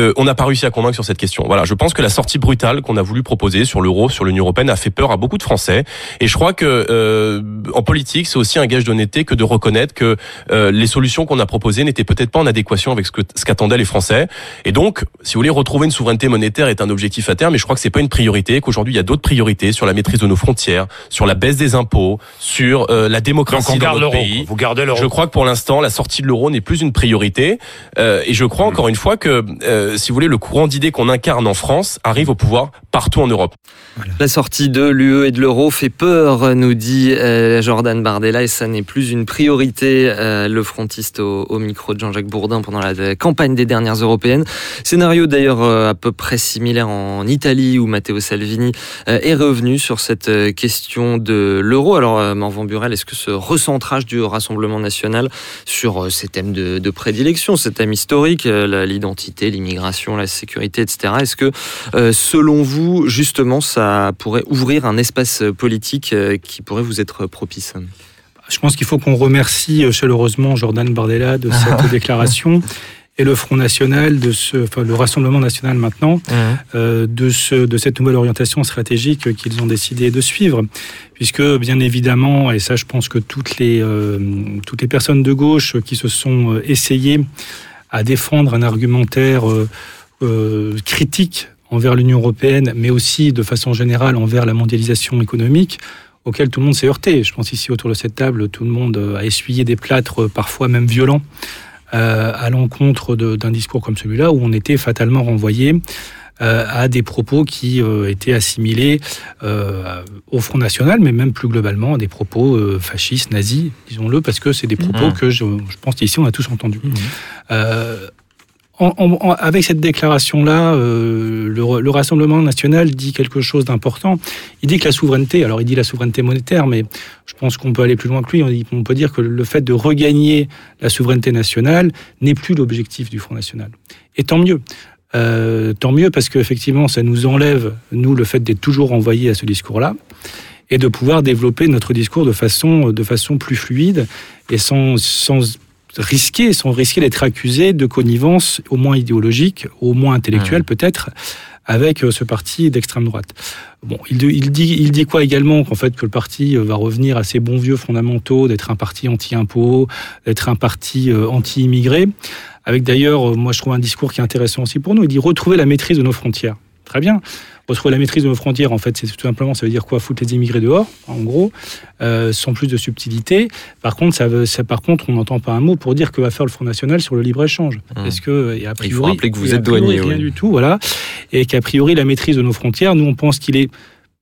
Speaker 10: euh, on n'a pas réussi à convaincre sur cette question. Voilà, je pense que la sortie brutale qu'on a voulu proposer sur l'euro, sur l'Union européenne, a fait peur à beaucoup de Français. Et je crois que euh, en politique, c'est aussi un gage d'honnêteté que de reconnaître que euh, les solutions qu'on a proposées n'étaient peut-être pas en adéquation avec ce que ce qu'attendaient les Français. Et donc, si vous voulez, retrouver une souveraineté monétaire est un objectif à terme, mais je crois que c'est pas une priorité. Qu'aujourd'hui, il y a d'autres priorités sur la maîtrise de nos frontières, sur la baisse des impôts, sur euh, la démocratie
Speaker 11: Donc on
Speaker 10: dans notre pays.
Speaker 11: Vous gardez l'euro.
Speaker 10: Je crois que pour l'instant, la sortie de l'euro n'est plus une priorité. Euh, et je crois encore une fois que, euh, si vous voulez, le courant d'idées qu'on incarne en France arrive au pouvoir partout en Europe.
Speaker 7: La sortie de l'UE et de l'euro fait peur, nous dit euh, Jordan Bardella, et ça n'est plus une priorité. euh, le frontiste au, au micro de Jean-Jacques Bourdin pendant la campagne des dernières européennes. Scénario d'ailleurs euh, à peu près similaire en Italie, où Matteo Salvini euh, est revenu sur cette euh, question de l'euro. Alors, euh, Morvan Burel, est-ce que ce recentrage du Rassemblement national sur euh, ces thèmes de, de prédilection, ces thèmes historiques, euh, l'identité, l'immigration, la sécurité, etc., est-ce que euh, selon vous, justement, ça pourrait ouvrir un espace politique euh, qui pourrait vous être propice?
Speaker 8: Je pense qu'il faut qu'on remercie euh, chaleureusement Jordan Bardella de [laughs] cette déclaration et le Front National, de ce, enfin, le Rassemblement National maintenant, euh, de, ce, de cette nouvelle orientation stratégique qu'ils ont décidé de suivre. Puisque, bien évidemment, et ça je pense que toutes les, euh, toutes les personnes de gauche qui se sont euh, essayées à défendre un argumentaire euh, euh, critique envers l'Union européenne, mais aussi de façon générale envers la mondialisation économique, auquel tout le monde s'est heurté. Je pense ici autour de cette table, tout le monde euh, a essuyé des plâtres parfois même violents à l'encontre d'un discours comme celui-là, où on était fatalement renvoyé à des propos qui euh, étaient assimilés euh, au Front National, mais même plus globalement à des propos euh, fascistes, nazis, disons-le, parce que c'est des propos
Speaker 7: Mhm.
Speaker 8: que je, je pense ici on a tous entendus. Euh, en- en- en- avec cette déclaration-là, euh, le, le Rassemblement national dit quelque chose d'important. Il dit que la souveraineté, alors il dit la souveraineté monétaire, mais je pense qu'on peut aller plus loin que lui. On, dit- on peut dire que le fait de regagner la souveraineté nationale n'est plus l'objectif du Front National. Et tant mieux. Euh, tant mieux parce qu'effectivement, ça nous enlève, nous, le fait d'être toujours envoyés à ce discours-là et de pouvoir développer notre discours de façon, de façon plus fluide et sans, sans risquer, sans risquer d'être accusé de connivence au moins idéologique, au moins intellectuelle peut-être, avec euh, ce parti d'extrême droite. Bon, il, il, dit, il dit quoi également Qu'en fait, que le parti euh, va revenir à ses bons vieux fondamentaux, d'être un parti anti-impôt, d'être un parti euh, anti-immigré, avec d'ailleurs, euh, moi je trouve un discours qui est intéressant aussi pour nous. Il dit retrouver la maîtrise de nos frontières. Très bien. Retrouver la maîtrise de nos frontières, en fait, c'est tout simplement, ça veut dire quoi? Foutre les immigrés dehors, en gros, euh, sans plus de subtilité. Par contre, ça, veut, ça, par contre, on n'entend pas un mot pour dire que va faire le Front National sur le libre-échange.
Speaker 7: Mmh.
Speaker 8: Est-ce que, et a priori,
Speaker 7: Il faut rappeler que vous êtes douanier.
Speaker 8: Rien
Speaker 7: oui.
Speaker 8: du tout, voilà. Et qu'a priori, la maîtrise de nos frontières, nous, on pense qu'il est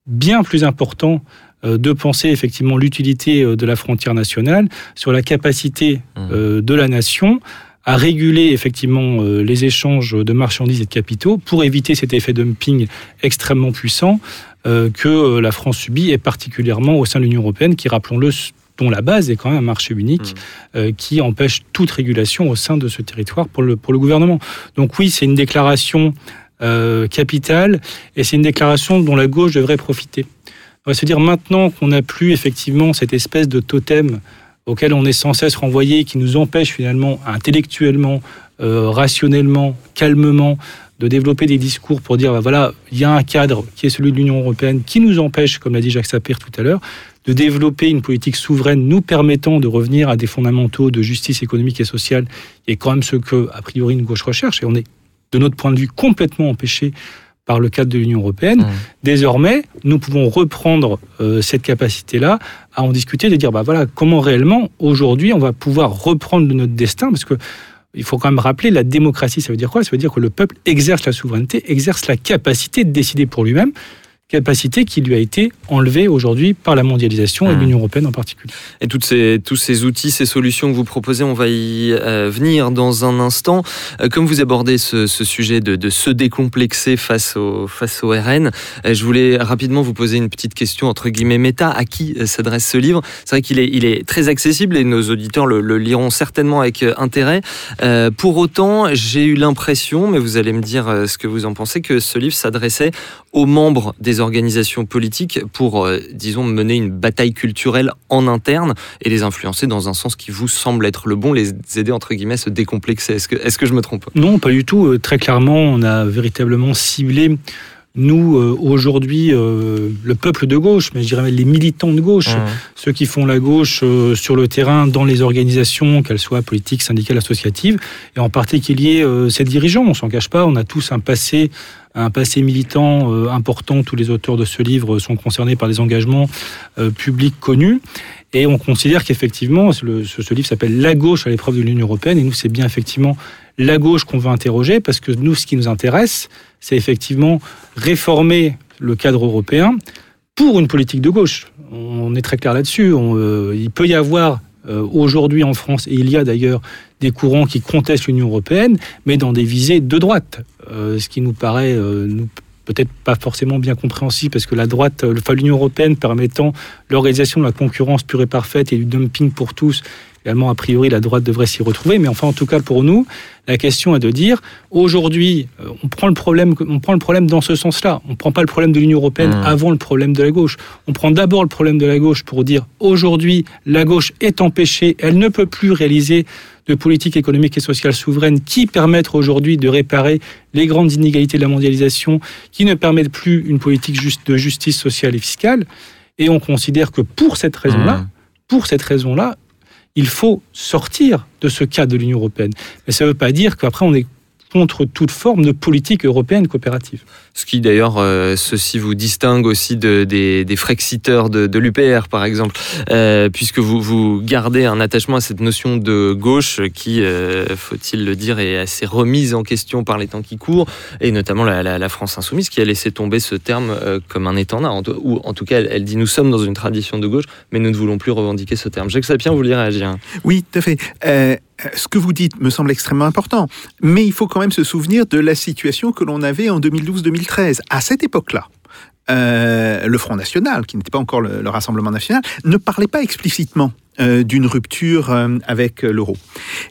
Speaker 8: bien plus important euh, de penser effectivement l'utilité de la frontière nationale sur la capacité
Speaker 7: Mmh.
Speaker 8: de la nation à réguler effectivement euh, les échanges de marchandises et de capitaux pour éviter cet effet dumping extrêmement puissant euh, que euh, la France subit, et particulièrement au sein de l'Union européenne, qui, rappelons-le, dont la base est quand même un marché unique euh, qui empêche toute régulation au sein de ce territoire pour le, pour le gouvernement. Donc oui, c'est une déclaration euh, capitale et c'est une déclaration dont la gauche devrait profiter. On va se dire maintenant qu'on n'a plus effectivement cette espèce de totem auquel on est sans cesse renvoyé, qui nous empêche finalement intellectuellement, euh, rationnellement, calmement, de développer des discours pour dire, bah voilà, il y a un cadre qui est celui de l'Union européenne qui nous empêche, comme l'a dit Jacques Sapir tout à l'heure, de développer une politique souveraine nous permettant de revenir à des fondamentaux de justice économique et sociale, et quand même ce que, a priori, une gauche recherche, et on est, de notre point de vue, complètement empêché par le cadre de l'Union européenne.
Speaker 7: Mmh.
Speaker 8: Désormais, nous pouvons reprendre euh, cette capacité-là à en discuter, de dire, bah voilà, comment réellement, aujourd'hui, on va pouvoir reprendre notre destin, parce que il faut quand même rappeler, la démocratie, ça veut dire quoi? Ça veut dire que le peuple exerce la souveraineté, exerce la capacité de décider pour lui-même, capacité qui lui a été enlevée aujourd'hui par la mondialisation et
Speaker 7: Mmh.
Speaker 8: l'Union européenne en particulier.
Speaker 7: Et toutes ces, tous ces outils, ces solutions que vous proposez, on va y euh, venir dans un instant. Euh, comme vous abordez ce, ce sujet de, de se décomplexer face au, face au RN, euh, je voulais rapidement vous poser une petite question entre guillemets méta. À qui s'adresse ce livre? C'est vrai qu'il est, il est très accessible et nos auditeurs le, le liront certainement avec intérêt. Pour autant, j'ai eu l'impression, mais vous allez me dire ce que vous en pensez, que ce livre s'adressait aux membres des organisations politiques pour, euh, disons, mener une bataille culturelle en interne et les influencer dans un sens qui vous semble être le bon, les aider entre guillemets à se décomplexer. Est-ce que, est-ce que je me trompe?
Speaker 8: Non, pas du tout. Euh, Très clairement, on a véritablement ciblé, nous, euh, aujourd'hui, euh, le peuple de gauche, mais je dirais même les militants de gauche, ceux qui font la gauche euh, sur le terrain dans les organisations, qu'elles soient politiques, syndicales, associatives, et en particulier euh, ces dirigeants. On s'en cache pas, on a tous un passé un passé militant euh, important. Tous les auteurs de ce livre sont concernés par des engagements euh, publics connus. Et on considère qu'effectivement, ce, livre s'appelle La gauche à l'épreuve de l'Union européenne. Et nous, c'est bien effectivement la gauche qu'on veut interroger, parce que nous, ce qui nous intéresse, c'est effectivement réformer le cadre européen pour une politique de gauche. On est très clair là-dessus. Euh, il peut y avoir euh, aujourd'hui en France, il y a d'ailleurs des courants qui contestent l'Union européenne, mais dans des visées de droite, Euh, ce qui nous paraît euh, peut-être pas forcément bien compréhensible, parce que la droite, l'Union européenne permettant l'organisation de la concurrence pure et parfaite et du dumping pour tous, également, a priori, la droite devrait s'y retrouver. Mais enfin, en tout cas, pour nous, la question est de dire, aujourd'hui, euh, on prend le problème, on prend le problème dans ce sens-là. On ne prend pas le problème de l'Union européenne
Speaker 7: Mmh.
Speaker 8: avant le problème de la gauche. On prend d'abord le problème de la gauche pour dire, aujourd'hui, la gauche est empêchée, elle ne peut plus réaliser de politique économique et sociale souveraine qui permettent aujourd'hui de réparer les grandes inégalités de la mondialisation, qui ne permettent plus une politique juste de justice sociale et fiscale. Et on considère que pour cette raison-là,
Speaker 7: Mmh.
Speaker 8: pour cette raison-là, il faut sortir de ce cadre de l'Union européenne. Mais ça ne veut pas dire qu'après on est contre toute forme de politique européenne coopérative.
Speaker 7: Ce qui d'ailleurs, euh, ceci vous distingue aussi de, des, frexiteurs de, l'UPR, par exemple, euh, puisque vous, vous gardez un attachement à cette notion de gauche qui, euh, faut-il le dire, est assez remise en question par les temps qui courent, et notamment la, France insoumise qui a laissé tomber ce terme comme un étendard, ou en tout cas, elle, dit nous sommes dans une tradition de gauche, mais nous ne voulons plus revendiquer ce terme. Jacques Sapien, vous vouliez réagir?
Speaker 3: Oui, tout à fait. Ce que vous dites me semble extrêmement important, mais il faut quand même se souvenir de la situation que l'on avait en 2012-2013. À cette époque-là, euh, le Front National, qui n'était pas encore le, le Rassemblement National, ne parlait pas explicitement euh, d'une rupture euh, avec l'euro.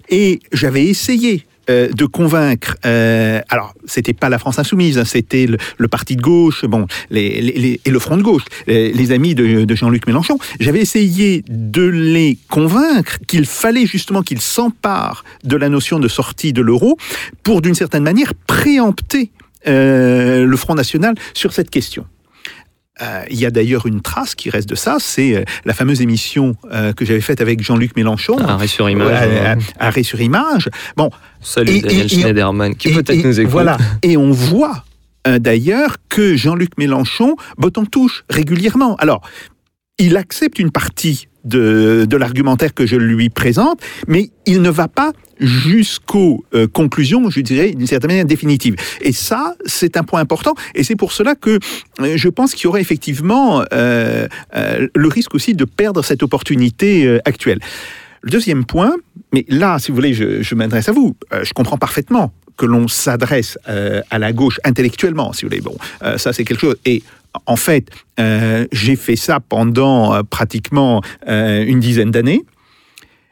Speaker 3: Et j'avais essayé de convaincre. euh, alors, c'était pas la France insoumise, hein, c'était le, parti de gauche, bon, et le front de gauche, les, amis de Jean-Luc Mélenchon. J'avais essayé de les convaincre qu'il fallait justement qu'ils s'emparent de la notion de sortie de l'euro pour, d'une certaine manière, préempter euh, le Front National sur cette question. Euh, il y a d'ailleurs une trace qui reste de ça, c'est euh, la fameuse émission euh, que j'avais faite avec Jean-Luc Mélenchon.
Speaker 7: Arrêt sur image. Euh,
Speaker 3: Arrêt sur image. Bon,
Speaker 7: Salut
Speaker 3: Et-
Speaker 7: Daniel
Speaker 3: et-
Speaker 7: Schneiderman, qui peut-être nous écoute.
Speaker 3: Voilà. Et on voit d'ailleurs que Jean-Luc Mélenchon botte en touche régulièrement. Alors, il accepte une partie de, de l'argumentaire que je lui présente, mais il ne va pas jusqu'aux euh, conclusions, je dirais, d'une certaine manière définitive. Et ça, c'est un point important, et c'est pour cela que euh, je pense qu'il y aurait effectivement euh, le risque aussi de perdre cette opportunité actuelle. Le deuxième point, mais là, si vous voulez, je, je m'adresse à vous. Je comprends parfaitement que l'on s'adresse à la gauche intellectuellement, si vous voulez. Bon, ça c'est quelque chose. Et en fait, j'ai fait ça pendant pratiquement une dizaine d'années.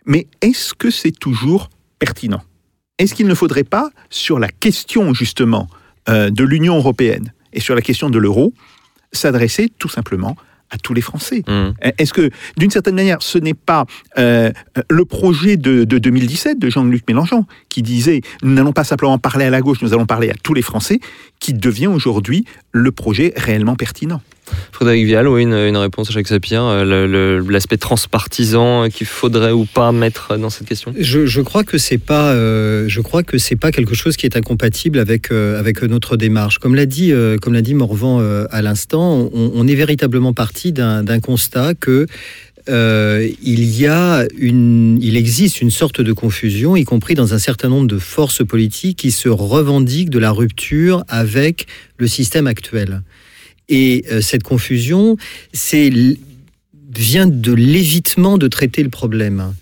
Speaker 3: Mais est-ce que c'est toujours pertinent Est-ce qu'il ne faudrait pas, sur la question justement euh, de l'Union européenne et sur la question de l'euro, s'adresser tout simplement à tous les Français?
Speaker 7: Mmh.
Speaker 3: Est-ce que, d'une certaine manière, ce n'est pas euh, le projet de, de 2017 de Jean-Luc Mélenchon qui disait nous n'allons pas simplement parler à la gauche, nous allons parler à tous les Français, qui devient aujourd'hui le projet réellement pertinent
Speaker 7: Frédéric Vial, oui, une, une réponse à Jacques Sapir, euh, l'aspect transpartisan qu'il faudrait ou pas mettre dans cette question?
Speaker 9: Je, je crois que c'est pas, euh, je crois que c'est pas quelque chose qui est incompatible avec euh, avec notre démarche. Comme l'a dit, euh, comme l'a dit Morvan euh, à l'instant, on, on est véritablement parti d'un d'un constat que euh, il y a une, il existe une sorte de confusion, y compris dans un certain nombre de forces politiques qui se revendiquent de la rupture avec le système actuel. Et euh, cette confusion, c'est vient de l'évitement de traiter le problème.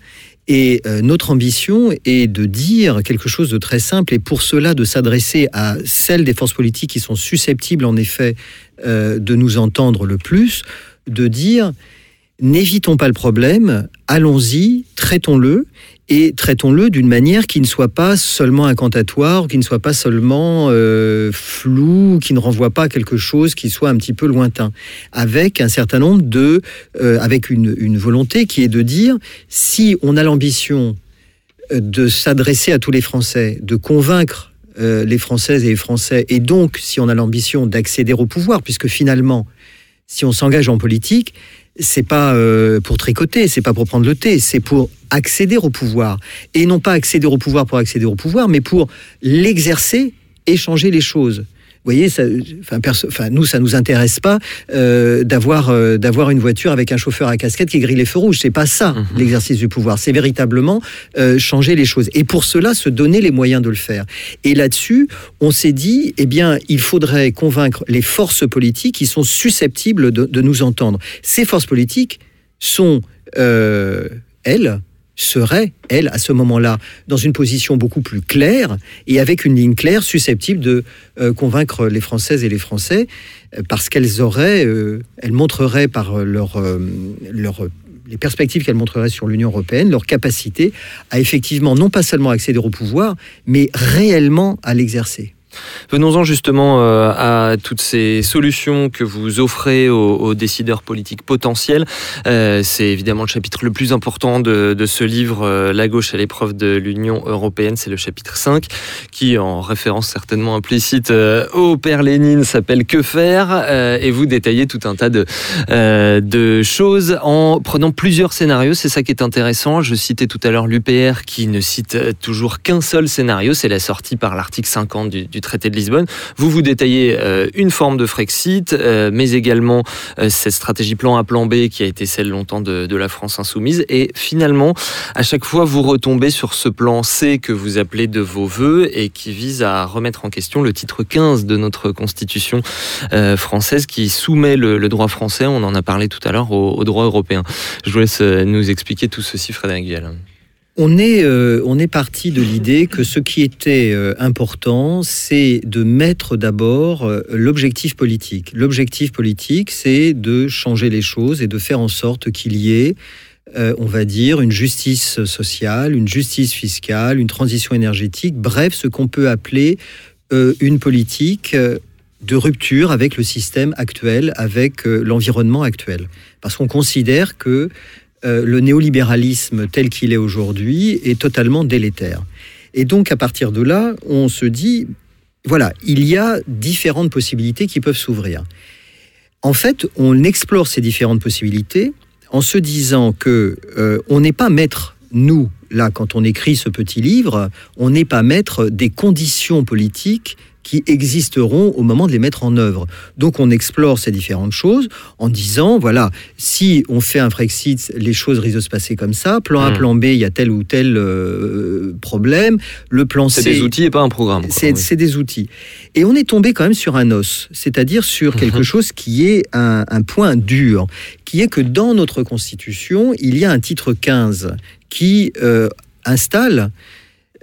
Speaker 9: Et euh, notre ambition est de dire quelque chose de très simple, et pour cela de s'adresser à celles des forces politiques qui sont susceptibles, en effet, de nous entendre le plus, de dire n'évitons pas le problème, allons-y, traitons-le, et traitons-le d'une manière qui ne soit pas seulement incantatoire, qui ne soit pas seulement euh, floue, qui ne renvoie pas quelque chose qui soit un petit peu lointain, avec un certain nombre de, euh, avec une, volonté qui est de dire si on a l'ambition euh, de s'adresser à tous les Français, de convaincre les Françaises et les Français, et donc si on a l'ambition d'accéder au pouvoir, puisque finalement, si on s'engage en politique, c'est pas euh, pour tricoter, c'est pas pour prendre le thé, c'est pour accéder au pouvoir. Et non pas accéder au pouvoir pour accéder au pouvoir, mais pour l'exercer et changer les choses. Vous voyez, ça, enfin, perso- enfin, nous, ça nous intéresse pas euh, d'avoir euh, d'avoir une voiture avec un chauffeur à casquette qui grille les feux rouges. C'est pas ça
Speaker 7: Mhm.
Speaker 9: l'exercice du pouvoir. C'est véritablement euh, changer les choses. Et pour cela, se donner les moyens de le faire. Et là-dessus, on s'est dit, eh bien, il faudrait convaincre les forces politiques qui sont susceptibles de, de nous entendre. Ces forces politiques sont, elles, seraient, elles, à ce moment-là, dans une position beaucoup plus claire et avec une ligne claire susceptible de euh, convaincre les Françaises et les Français euh, parce qu'elles auraient, euh, elles montreraient par leur, leur les perspectives qu'elles montreraient sur l'Union européenne, leur capacité à effectivement non pas seulement accéder au pouvoir, mais réellement à l'exercer.
Speaker 7: Venons-en justement euh, à toutes ces solutions que vous offrez aux, décideurs politiques potentiels. Euh, c'est évidemment le chapitre le plus important de, ce livre, euh, La gauche à l'épreuve de l'Union européenne. C'est le chapitre 5, qui, en référence certainement implicite au père Lénine, s'appelle Que faire Et vous détaillez tout un tas de, choses en prenant plusieurs scénarios. C'est ça qui est intéressant. Je citais tout à l'heure l'UPR qui ne cite toujours qu'un seul scénario. C'est la sortie par l'article 50 du, du traité de Lisbonne. Vous vous détaillez euh, une forme de Frexit, euh, mais également euh, cette stratégie plan A, plan B qui a été celle longtemps de, la France insoumise. Et finalement, à chaque fois, vous retombez sur ce plan C que vous appelez de vos voeux et qui vise à remettre en question le titre 15 de notre Constitution française qui soumet le, droit français, on en a parlé tout à l'heure, au, droit européen. Je vous laisse nous expliquer tout ceci, Frédéric Vial.
Speaker 9: On est, euh, on est parti de l'idée que ce qui était euh, important, c'est de mettre d'abord euh, l'objectif politique. L'objectif politique, c'est de changer les choses et de faire en sorte qu'il y ait, on va dire, une justice sociale, une justice fiscale, une transition énergétique, bref, ce qu'on peut appeler une politique de rupture avec le système actuel, avec l'environnement actuel. Parce qu'on considère que euh, le néolibéralisme tel qu'il est aujourd'hui est totalement délétère. Et donc à partir de là, on se dit, voilà, il y a différentes possibilités qui peuvent s'ouvrir. En fait, on explore ces différentes possibilités en se disant que euh, on n'est pas maître, nous, là, quand on écrit ce petit livre, on n'est pas maître des conditions politiques qui existeront au moment de les mettre en œuvre. Donc on explore ces différentes choses en disant, voilà, si on fait un Frexit, les choses risquent de se passer comme ça. Plan A,
Speaker 7: Mm.
Speaker 9: plan B, il y a tel ou tel euh, problème. Le plan
Speaker 7: C'est
Speaker 9: C...
Speaker 7: des outils et pas un programme.
Speaker 9: C'est
Speaker 7: oui.
Speaker 9: c'est des outils. Et on est tombé quand même sur un os, c'est-à-dire sur [laughs] quelque chose qui est un, un point dur, qui est que dans notre Constitution, il y a un titre 15 qui euh, installe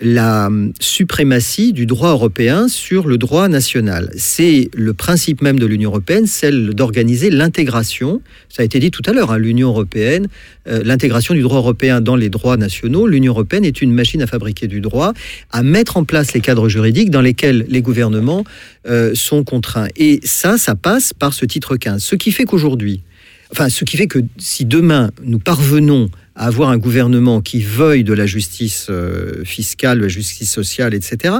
Speaker 9: la hum, suprématie du droit européen sur le droit national. C'est le principe même de l'Union européenne, celle d'organiser l'intégration. Ça a été dit tout à l'heure, hein, l'Union européenne, euh, l'intégration du droit européen dans les droits nationaux. L'Union européenne est une machine à fabriquer du droit, à mettre en place les cadres juridiques dans lesquels les gouvernements euh, sont contraints. Et ça, ça passe par ce titre 15. Ce qui fait qu'aujourd'hui, enfin, ce qui fait que si demain nous parvenons à avoir un gouvernement qui veuille de la justice euh, fiscale, de la justice sociale, etc.,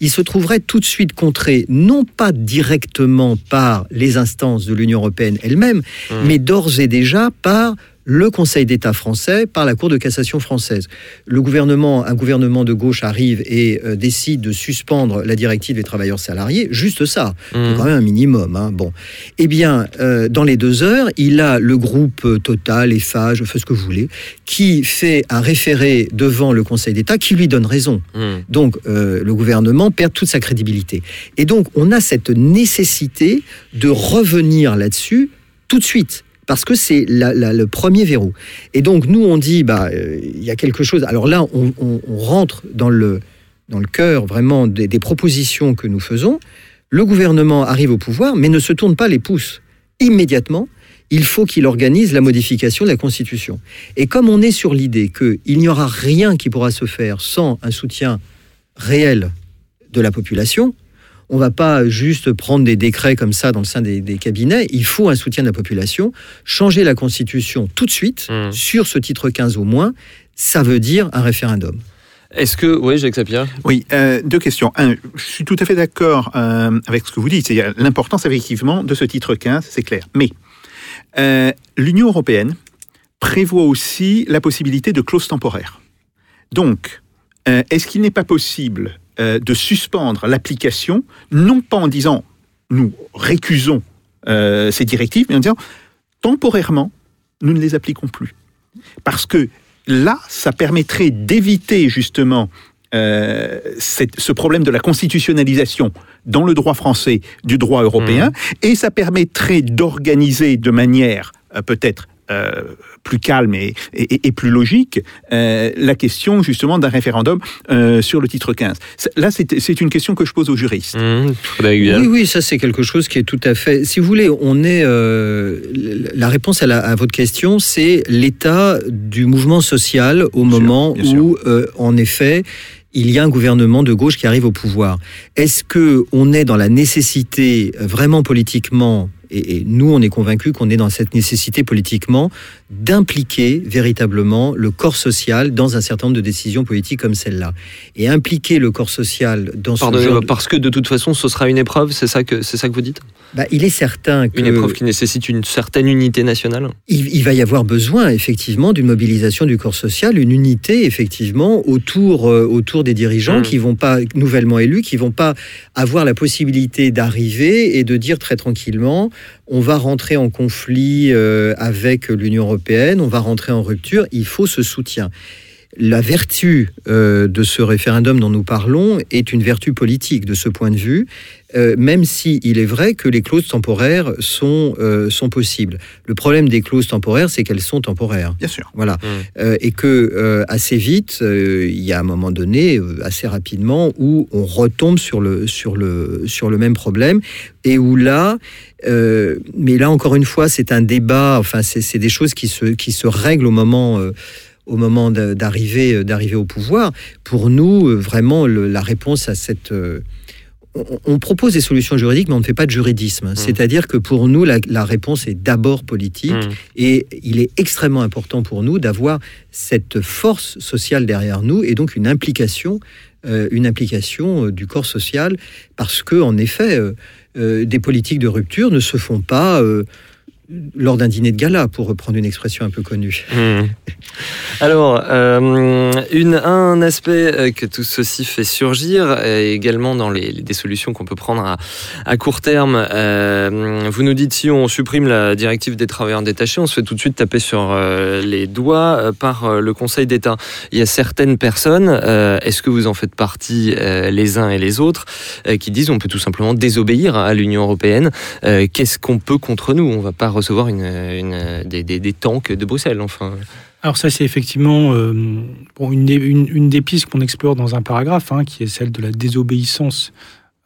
Speaker 9: il se trouverait tout de suite contré, non pas directement par les instances de l'Union européenne elle-même, mais d'ores et déjà par le Conseil d'État français par la Cour de cassation française. Le gouvernement, un gouvernement de gauche arrive et euh, décide de suspendre la directive des travailleurs salariés, juste ça, c'est quand même un minimum. hein. Bon, eh bien, euh, dans les deux heures, il a le groupe euh, Total, Eiffage, faites ce que vous voulez, qui fait un référé devant le Conseil d'État qui lui donne raison. Donc, euh, le gouvernement perd toute sa crédibilité. Et donc, on a cette nécessité de revenir là-dessus tout de suite. Parce que c'est le premier verrou. Et donc, nous, on dit, bah, euh, il y a quelque chose. Alors là, on, rentre dans le, dans le cœur vraiment des propositions que nous faisons. Le gouvernement arrive au pouvoir, mais ne se tourne pas les pouces. Immédiatement, il faut qu'il organise la modification de la Constitution. Et comme on est sur l'idée qu'il n'y aura rien qui pourra se faire sans un soutien réel de la population, on va pas juste prendre des décrets comme ça dans le sein des, des cabinets. Il faut un soutien de la population. Changer la Constitution tout de suite,
Speaker 7: Mm.
Speaker 9: sur ce titre 15 au moins, ça veut dire un référendum.
Speaker 7: Est-ce que, oui, Jacques Sapir
Speaker 3: Oui, euh, deux questions. Un, je suis tout à fait d'accord euh, avec ce que vous dites. C'est l'importance effectivement de ce titre 15, c'est clair. Mais euh, l'Union européenne prévoit aussi la possibilité de clauses temporaires. Donc, euh, est-ce qu'il n'est pas possible euh, de suspendre l'application, non pas en disant nous récusons euh, ces directives, mais en disant temporairement, nous ne les appliquons plus. Parce que là, ça permettrait d'éviter justement euh, ce problème de la constitutionnalisation dans le droit français du droit européen, et ça permettrait d'organiser de manière euh, peut-être euh, plus calme et, et- et plus logique euh, la question justement d'un référendum euh, sur le titre 15. C'est- Là, c'est une question que je pose aux juristes.
Speaker 7: Mmh.
Speaker 9: Oui, oui, ça c'est quelque chose qui est tout à fait. Si vous voulez, on est euh, la réponse à, la- à votre question, c'est l'état du mouvement social au
Speaker 3: Bien
Speaker 9: moment
Speaker 3: sûr.
Speaker 9: où, euh, en effet, il y a un gouvernement de gauche qui arrive au pouvoir. Est-ce que on est dans la nécessité vraiment politiquement et, et nous, on est convaincus qu'on est dans cette nécessité politiquement d'impliquer véritablement le corps social dans un certain nombre de décisions politiques comme celle-là. Et impliquer le corps social dans ce genre de-
Speaker 7: parce que de toute façon, ce sera une épreuve, c'est ça que c'est ça que vous dites?
Speaker 9: Bah, il est certain que
Speaker 7: Une épreuve qui nécessite une certaine unité nationale?
Speaker 9: il, il va y avoir besoin effectivement d'une mobilisation du corps social, une unité effectivement autour euh, autour des dirigeants
Speaker 7: Mm.
Speaker 9: qui vont pas nouvellement élus, qui vont pas avoir la possibilité d'arriver et de dire très tranquillement on va rentrer en conflit euh, avec l'Union européenne, on va rentrer en rupture, il faut ce soutien. La vertu euh, de ce référendum dont nous parlons est une vertu politique de ce point de vue, euh, même si il est vrai que les clauses temporaires sont, euh, sont possibles. Le problème des clauses temporaires, c'est qu'elles sont temporaires.
Speaker 3: Bien sûr.
Speaker 9: Voilà.
Speaker 7: Mm.
Speaker 9: Euh, et que euh, assez vite, euh, il y a un moment donné, euh, assez rapidement, où on retombe sur le, sur le, sur le même problème et où là, euh, mais là encore une fois, c'est un débat, enfin, c'est c'est des choses qui se, qui se règlent au moment. Au moment d'arriver euh, d'arriver au pouvoir, pour nous, euh, vraiment, le- la réponse à cette... euh, on, propose des solutions juridiques, mais on ne fait pas de juridisme. C'est-à-dire que pour nous, la, la réponse est d'abord politique.
Speaker 7: Mmh.
Speaker 9: Et il est extrêmement important pour nous d'avoir cette force sociale derrière nous et donc une implication, euh, une implication euh, du corps social, parce que en effet, euh, des politiques de rupture ne se font pas lors d'un dîner de gala, pour reprendre une expression un peu connue.
Speaker 7: Hmm. Alors, euh, un aspect euh, que tout ceci fait surgir, également dans les, des solutions qu'on peut prendre à, court terme, euh, vous nous dites si on supprime la directive des travailleurs détachés, on se fait tout de suite taper sur les doigts par le Conseil d'État. Il y a certaines personnes, est-ce que vous en faites partie les uns et les autres, qui disent on peut tout simplement désobéir à l'Union européenne. Qu'est-ce qu'on peut contre nous? On va pas recevoir une, des, tanks de Bruxelles, enfin.
Speaker 8: Alors ça, c'est effectivement euh, une, des, pistes qu'on explore dans un paragraphe, hein, qui est celle de la désobéissance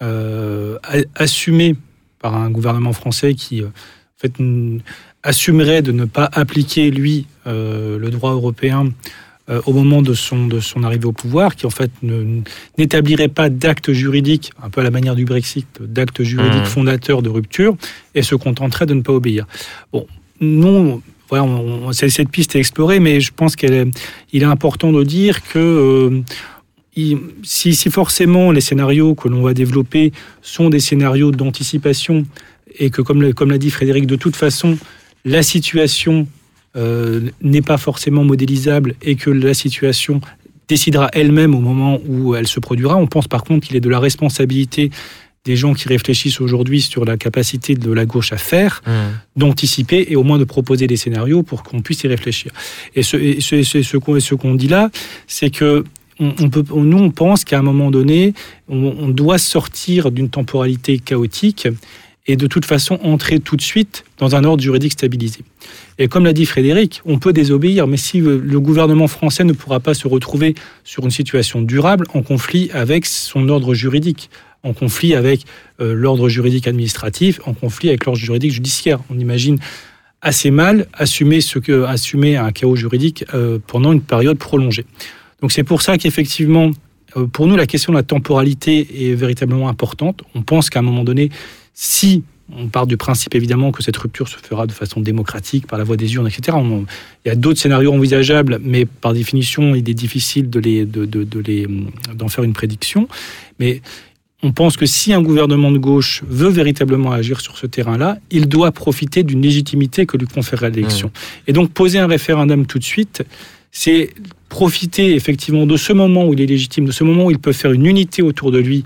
Speaker 8: euh, assumée par un gouvernement français qui, euh, assumerait de ne pas appliquer, lui, le droit européen euh, au moment de son, de son arrivée au pouvoir, qui, en fait, n'établirait pas d'acte juridique, un peu à la manière du Brexit, d'acte juridique
Speaker 7: Mhm.
Speaker 8: fondateur de rupture, et se contenterait de ne pas obéir. Bon, non, voilà, on, on- c'est- cette piste est explorée, mais je pense qu'il est, il est important de dire que euh, si, si forcément les scénarios que l'on va développer sont des scénarios d'anticipation et que, comme l'a comme l'a dit Frédéric, de toute façon, la situation n'est pas forcément modélisable et que la situation décidera elle-même au moment où elle se produira. On pense par contre qu'il est de la responsabilité des gens qui réfléchissent aujourd'hui sur la capacité de la gauche à faire, d'anticiper et au moins de proposer des scénarios pour qu'on puisse y réfléchir. Et ce, et ce, ce- ce qu'on ce qu'on dit là, c'est que on, on peut, nous, on pense qu'à un moment donné, on, on doit sortir d'une temporalité chaotique et de toute façon entrer tout de suite dans un ordre juridique stabilisé. Et comme l'a dit Frédéric, on peut désobéir, mais si le gouvernement français ne pourra pas se retrouver sur une situation durable en conflit avec son ordre juridique, en conflit avec euh, l'ordre juridique administratif, en conflit avec l'ordre juridique judiciaire. On imagine assez mal assumer, ce que, assumer un chaos juridique euh, pendant une période prolongée. Donc c'est pour ça qu'effectivement, euh, pour nous, la question de la temporalité est véritablement importante. On pense qu'à un moment donné, si on part du principe évidemment que cette rupture se fera de façon démocratique par la voie des urnes, etc. On- il y a d'autres scénarios envisageables, mais par définition, il est difficile de les, de, de- de les, d'en faire une prédiction. Mais on pense que si un gouvernement de gauche veut véritablement agir sur ce terrain-là, il doit profiter d'une légitimité que lui conférerait l'élection. Et donc poser un référendum tout de suite, c'est profiter effectivement de ce moment où il est légitime, de ce moment où il peut faire une unité autour de lui,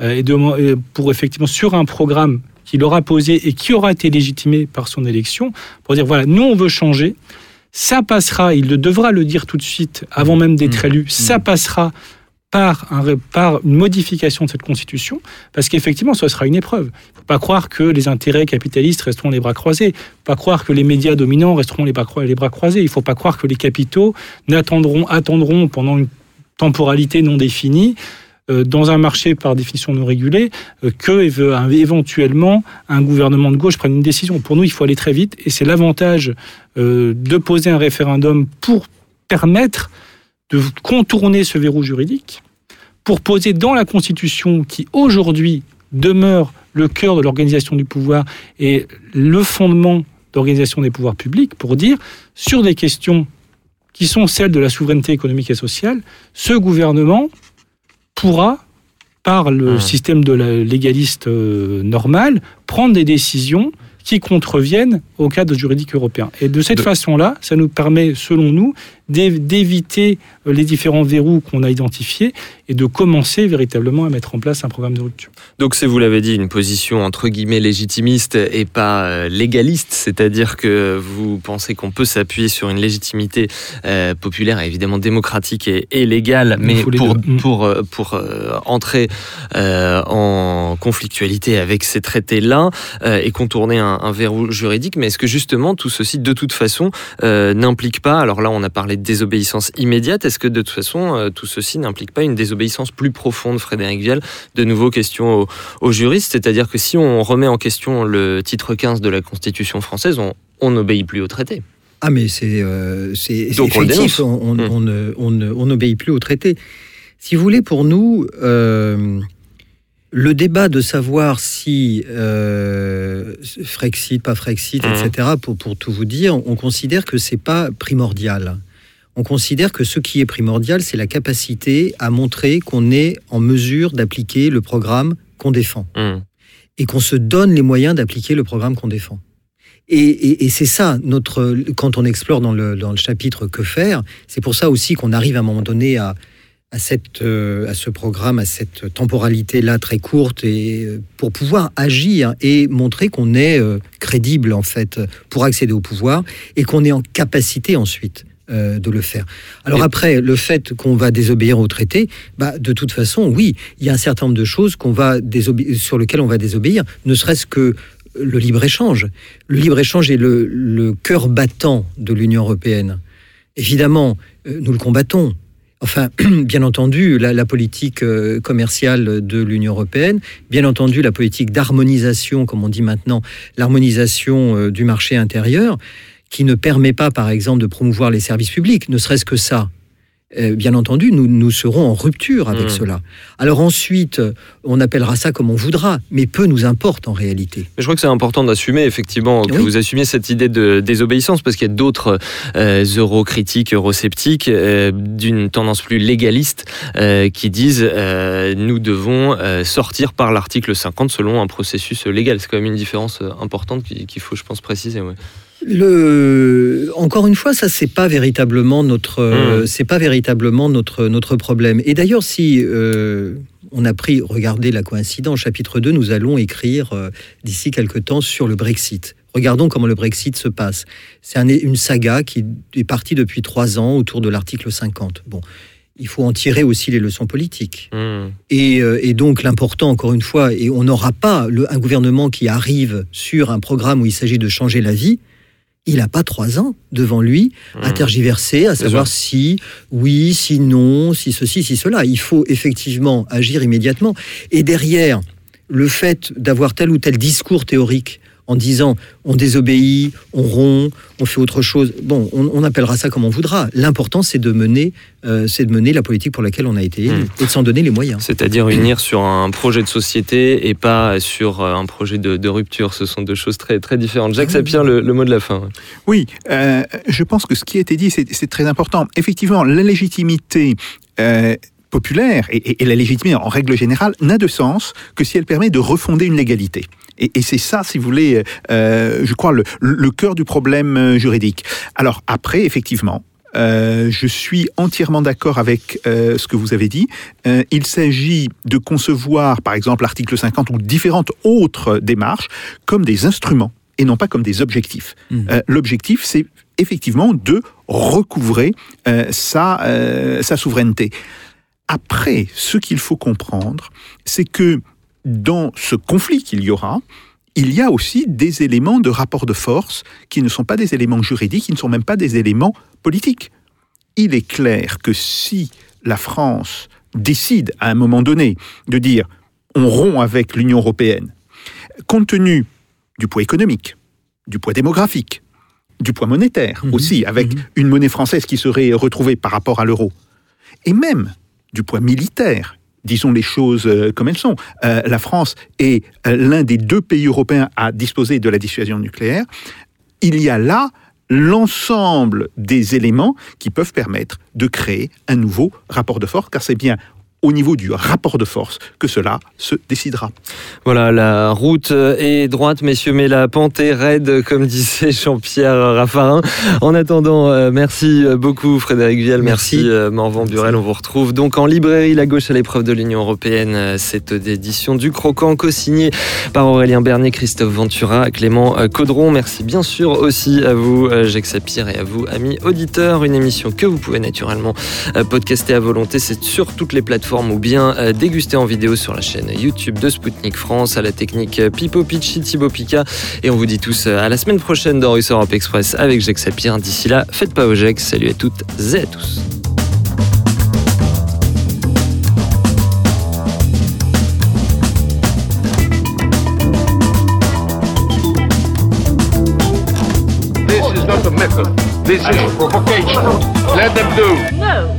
Speaker 8: et de, euh, pour effectivement sur un programme qu'il aura posé et qui aura été légitimé par son élection, pour dire voilà, nous on veut changer, ça passera, il le devra le dire tout de suite, avant même d'être élu, ça passera par, un, par une modification de cette constitution, parce qu'effectivement, ce sera une épreuve. Il ne faut pas croire que les intérêts capitalistes resteront les bras croisés, il ne faut pas croire que les médias dominants resteront les bras, les bras croisés, il ne faut pas croire que les capitaux n'attendront attendront pendant une temporalité non définie dans un marché par définition non régulé, euh, que un- éventuellement un gouvernement de gauche prenne une décision. Pour nous, il faut aller très vite, et c'est l'avantage euh, de poser un référendum pour permettre de contourner ce verrou juridique, pour poser dans la Constitution, qui aujourd'hui demeure le cœur de l'organisation du pouvoir et le fondement d'organisation des pouvoirs publics, pour dire, sur des questions qui sont celles de la souveraineté économique et sociale, ce gouvernement pourra, par le
Speaker 7: Mmh.
Speaker 8: système de la légaliste euh, normal, prendre des décisions qui contreviennent au cadre juridique européen. Et de cette
Speaker 7: De-
Speaker 8: façon-là, ça nous permet, selon nous, d'éviter euh, les différents verrous qu'on a identifiés et de commencer véritablement à mettre en place un programme de rupture.
Speaker 7: Donc c'est, vous l'avez dit, une position entre guillemets légitimiste et pas euh, légaliste, c'est-à-dire que vous pensez qu'on peut s'appuyer sur une légitimité euh, populaire, évidemment démocratique et, et légale, mais pour.
Speaker 8: Mm.
Speaker 7: pour, euh, pour euh, entrer euh, en conflictualité avec ces traités-là et contourner un, un verrou juridique. Mais est-ce que justement tout ceci, de toute façon, n'implique pas, alors là on a parlé désobéissance immédiate, est-ce que de toute façon euh, tout ceci n'implique pas une désobéissance plus profonde, Frédéric Vial De nouveau, question aux, juristes, c'est-à-dire que si on remet en question le titre 15 de la Constitution française, on n'obéit plus au traité.
Speaker 9: Ah, mais c'est euh, effectif.
Speaker 7: dénonce.
Speaker 9: On, n'obéit plus au traité. Si vous voulez, pour nous, euh, le débat de savoir si euh, Frexit, pas Frexit,
Speaker 7: Mhm.
Speaker 9: etc., pour, pour tout vous dire, on considère que c'est pas primordial. On considère que ce qui est primordial, c'est la capacité à montrer qu'on est en mesure d'appliquer le programme qu'on défend
Speaker 7: Hum.
Speaker 9: et qu'on se donne les moyens d'appliquer le programme qu'on défend. Et, et- et c'est ça, notre, quand on explore dans le, dans le chapitre Que faire, c'est pour ça aussi qu'on arrive à un moment donné à, à, cette, euh, à ce programme, à cette temporalité-là très courte, et, euh, pour pouvoir agir et montrer qu'on est euh, crédible, en fait, pour accéder au pouvoir, et qu'on est en capacité ensuite euh, de le faire. Alors après, le fait qu'on va désobéir au traité, bah, de toute façon, oui, il y a un certain nombre de choses qu'on va sur lesquelles on va désobéir, ne serait-ce que le libre-échange. Le libre-échange est le, le cœur battant de l'Union européenne. Évidemment, euh, nous le combattons. Enfin, [clears throat] bien entendu, la, la politique euh, commerciale de l'Union européenne, bien entendu, la politique d'harmonisation, comme on dit maintenant, l'harmonisation euh, du marché intérieur, qui ne permet pas, par exemple, de promouvoir les services publics, ne serait-ce que ça. Euh, bien entendu, nous, nous serons en rupture avec
Speaker 7: Mmh.
Speaker 9: cela. Alors ensuite, euh, on appellera ça comme on voudra, mais peu nous importe en réalité.
Speaker 7: Mais je crois que c'est important d'assumer effectivement que
Speaker 9: Oui.
Speaker 7: vous assumiez cette idée de désobéissance parce qu'il y a d'autres euh, eurocritiques, eurosceptiques euh, d'une tendance plus légaliste qui disent nous devons sortir par l'article 50 selon un processus légal. C'est quand même une différence importante qu'il qu'il faut, je pense, préciser. ouais.
Speaker 9: Le... Encore une fois, ça c'est pas véritablement notre, euh, c'est pas véritablement notre notre problème. Et d'ailleurs, si euh, on a pris, regardez la coïncidence, chapitre 2, nous allons écrire euh, d'ici quelque temps sur le Brexit. Regardons comment le Brexit se passe. C'est un- une saga qui est partie depuis trois ans autour de l'article 50. Bon, il faut en tirer aussi les leçons politiques. Et, euh, et donc l'important, encore une fois, et on n'aura pas le- un gouvernement qui arrive sur un programme où il s'agit de changer la vie. Il n'a pas trois ans devant lui à
Speaker 7: Hmm.
Speaker 9: tergiverser, à savoir si oui, si non, si ceci, si cela. Il faut effectivement agir immédiatement. Et derrière, le fait d'avoir tel ou tel discours théorique en disant on désobéit, on rompt, on fait autre chose. Bon, on, on appellera ça comme on voudra. L'important, c'est de mener, euh, c'est de mener la politique pour laquelle on a été élu et de s'en donner les moyens.
Speaker 7: C'est-à-dire unir sur un projet de société et pas sur euh, un projet de, de rupture. Ce sont deux choses très, très différentes. Jacques Sapir, le, le mot de la fin.
Speaker 3: Oui, euh, je pense que ce qui a été dit, c'est c'est très important. Effectivement, la légitimité euh, populaire et, et- et la légitimité en règle générale n'a de sens que si elle permet de refonder une légalité. Et, et c'est ça, si vous voulez, euh, je crois, le, le cœur du problème euh, juridique. Alors après, effectivement, euh, je suis entièrement d'accord avec euh, ce que vous avez dit. Euh, il s'agit de concevoir, par exemple, l'article 50 ou différentes autres démarches comme des instruments et non pas comme des objectifs. Euh, L'objectif, c'est effectivement de recouvrer euh, sa, euh, sa souveraineté. Après, ce qu'il faut comprendre, c'est que dans ce conflit qu'il y aura, il y a aussi des éléments de rapport de force qui ne sont pas des éléments juridiques, qui ne sont même pas des éléments politiques. Il est clair que si la France décide à un moment donné de dire on rompt avec l'Union européenne, compte tenu du poids économique, du poids démographique, du poids monétaire
Speaker 9: Mhm.
Speaker 3: aussi, avec
Speaker 9: Mhm.
Speaker 3: une monnaie française qui serait retrouvée par rapport à l'euro, et même du poids militaire. Disons les choses euh, comme elles sont. Euh, la France est euh, l'un des deux pays européens à disposer de la dissuasion nucléaire. Il y a là l'ensemble des éléments qui peuvent permettre de créer un nouveau rapport de force, car c'est bien au niveau du rapport de force que cela se décidera.
Speaker 7: Voilà, la route est droite, messieurs, mais la pente est raide, comme disait Jean-Pierre Raffarin. En attendant, euh, merci beaucoup Frédéric Vielle, merci,
Speaker 9: Merci.
Speaker 7: euh, Morvan Burel. On vous retrouve donc en librairie La Gauche à l'épreuve de l'Union Européenne, euh, cette édition du Croquant, co-signée par Aurélien Bernier, Christophe Ventura, Clément euh, Caudron. Merci bien sûr aussi à vous, euh, Jacques Sapir, et à vous, amis auditeurs. Une émission que vous pouvez naturellement euh, podcaster à volonté. C'est sur toutes les plateformes ou bien euh, déguster en vidéo sur la chaîne YouTube de Spoutnik France, à la technique euh, Pipo Picci, Thibaut Pika. Et on vous dit tous euh, à la semaine prochaine dans Russe Europe Express avec Jacques Sapir. D'ici là, faites pas au Jacques. Salut à toutes et à tous.
Speaker 1: This is not a method. This is provocation. Let them do.
Speaker 5: No, no, no.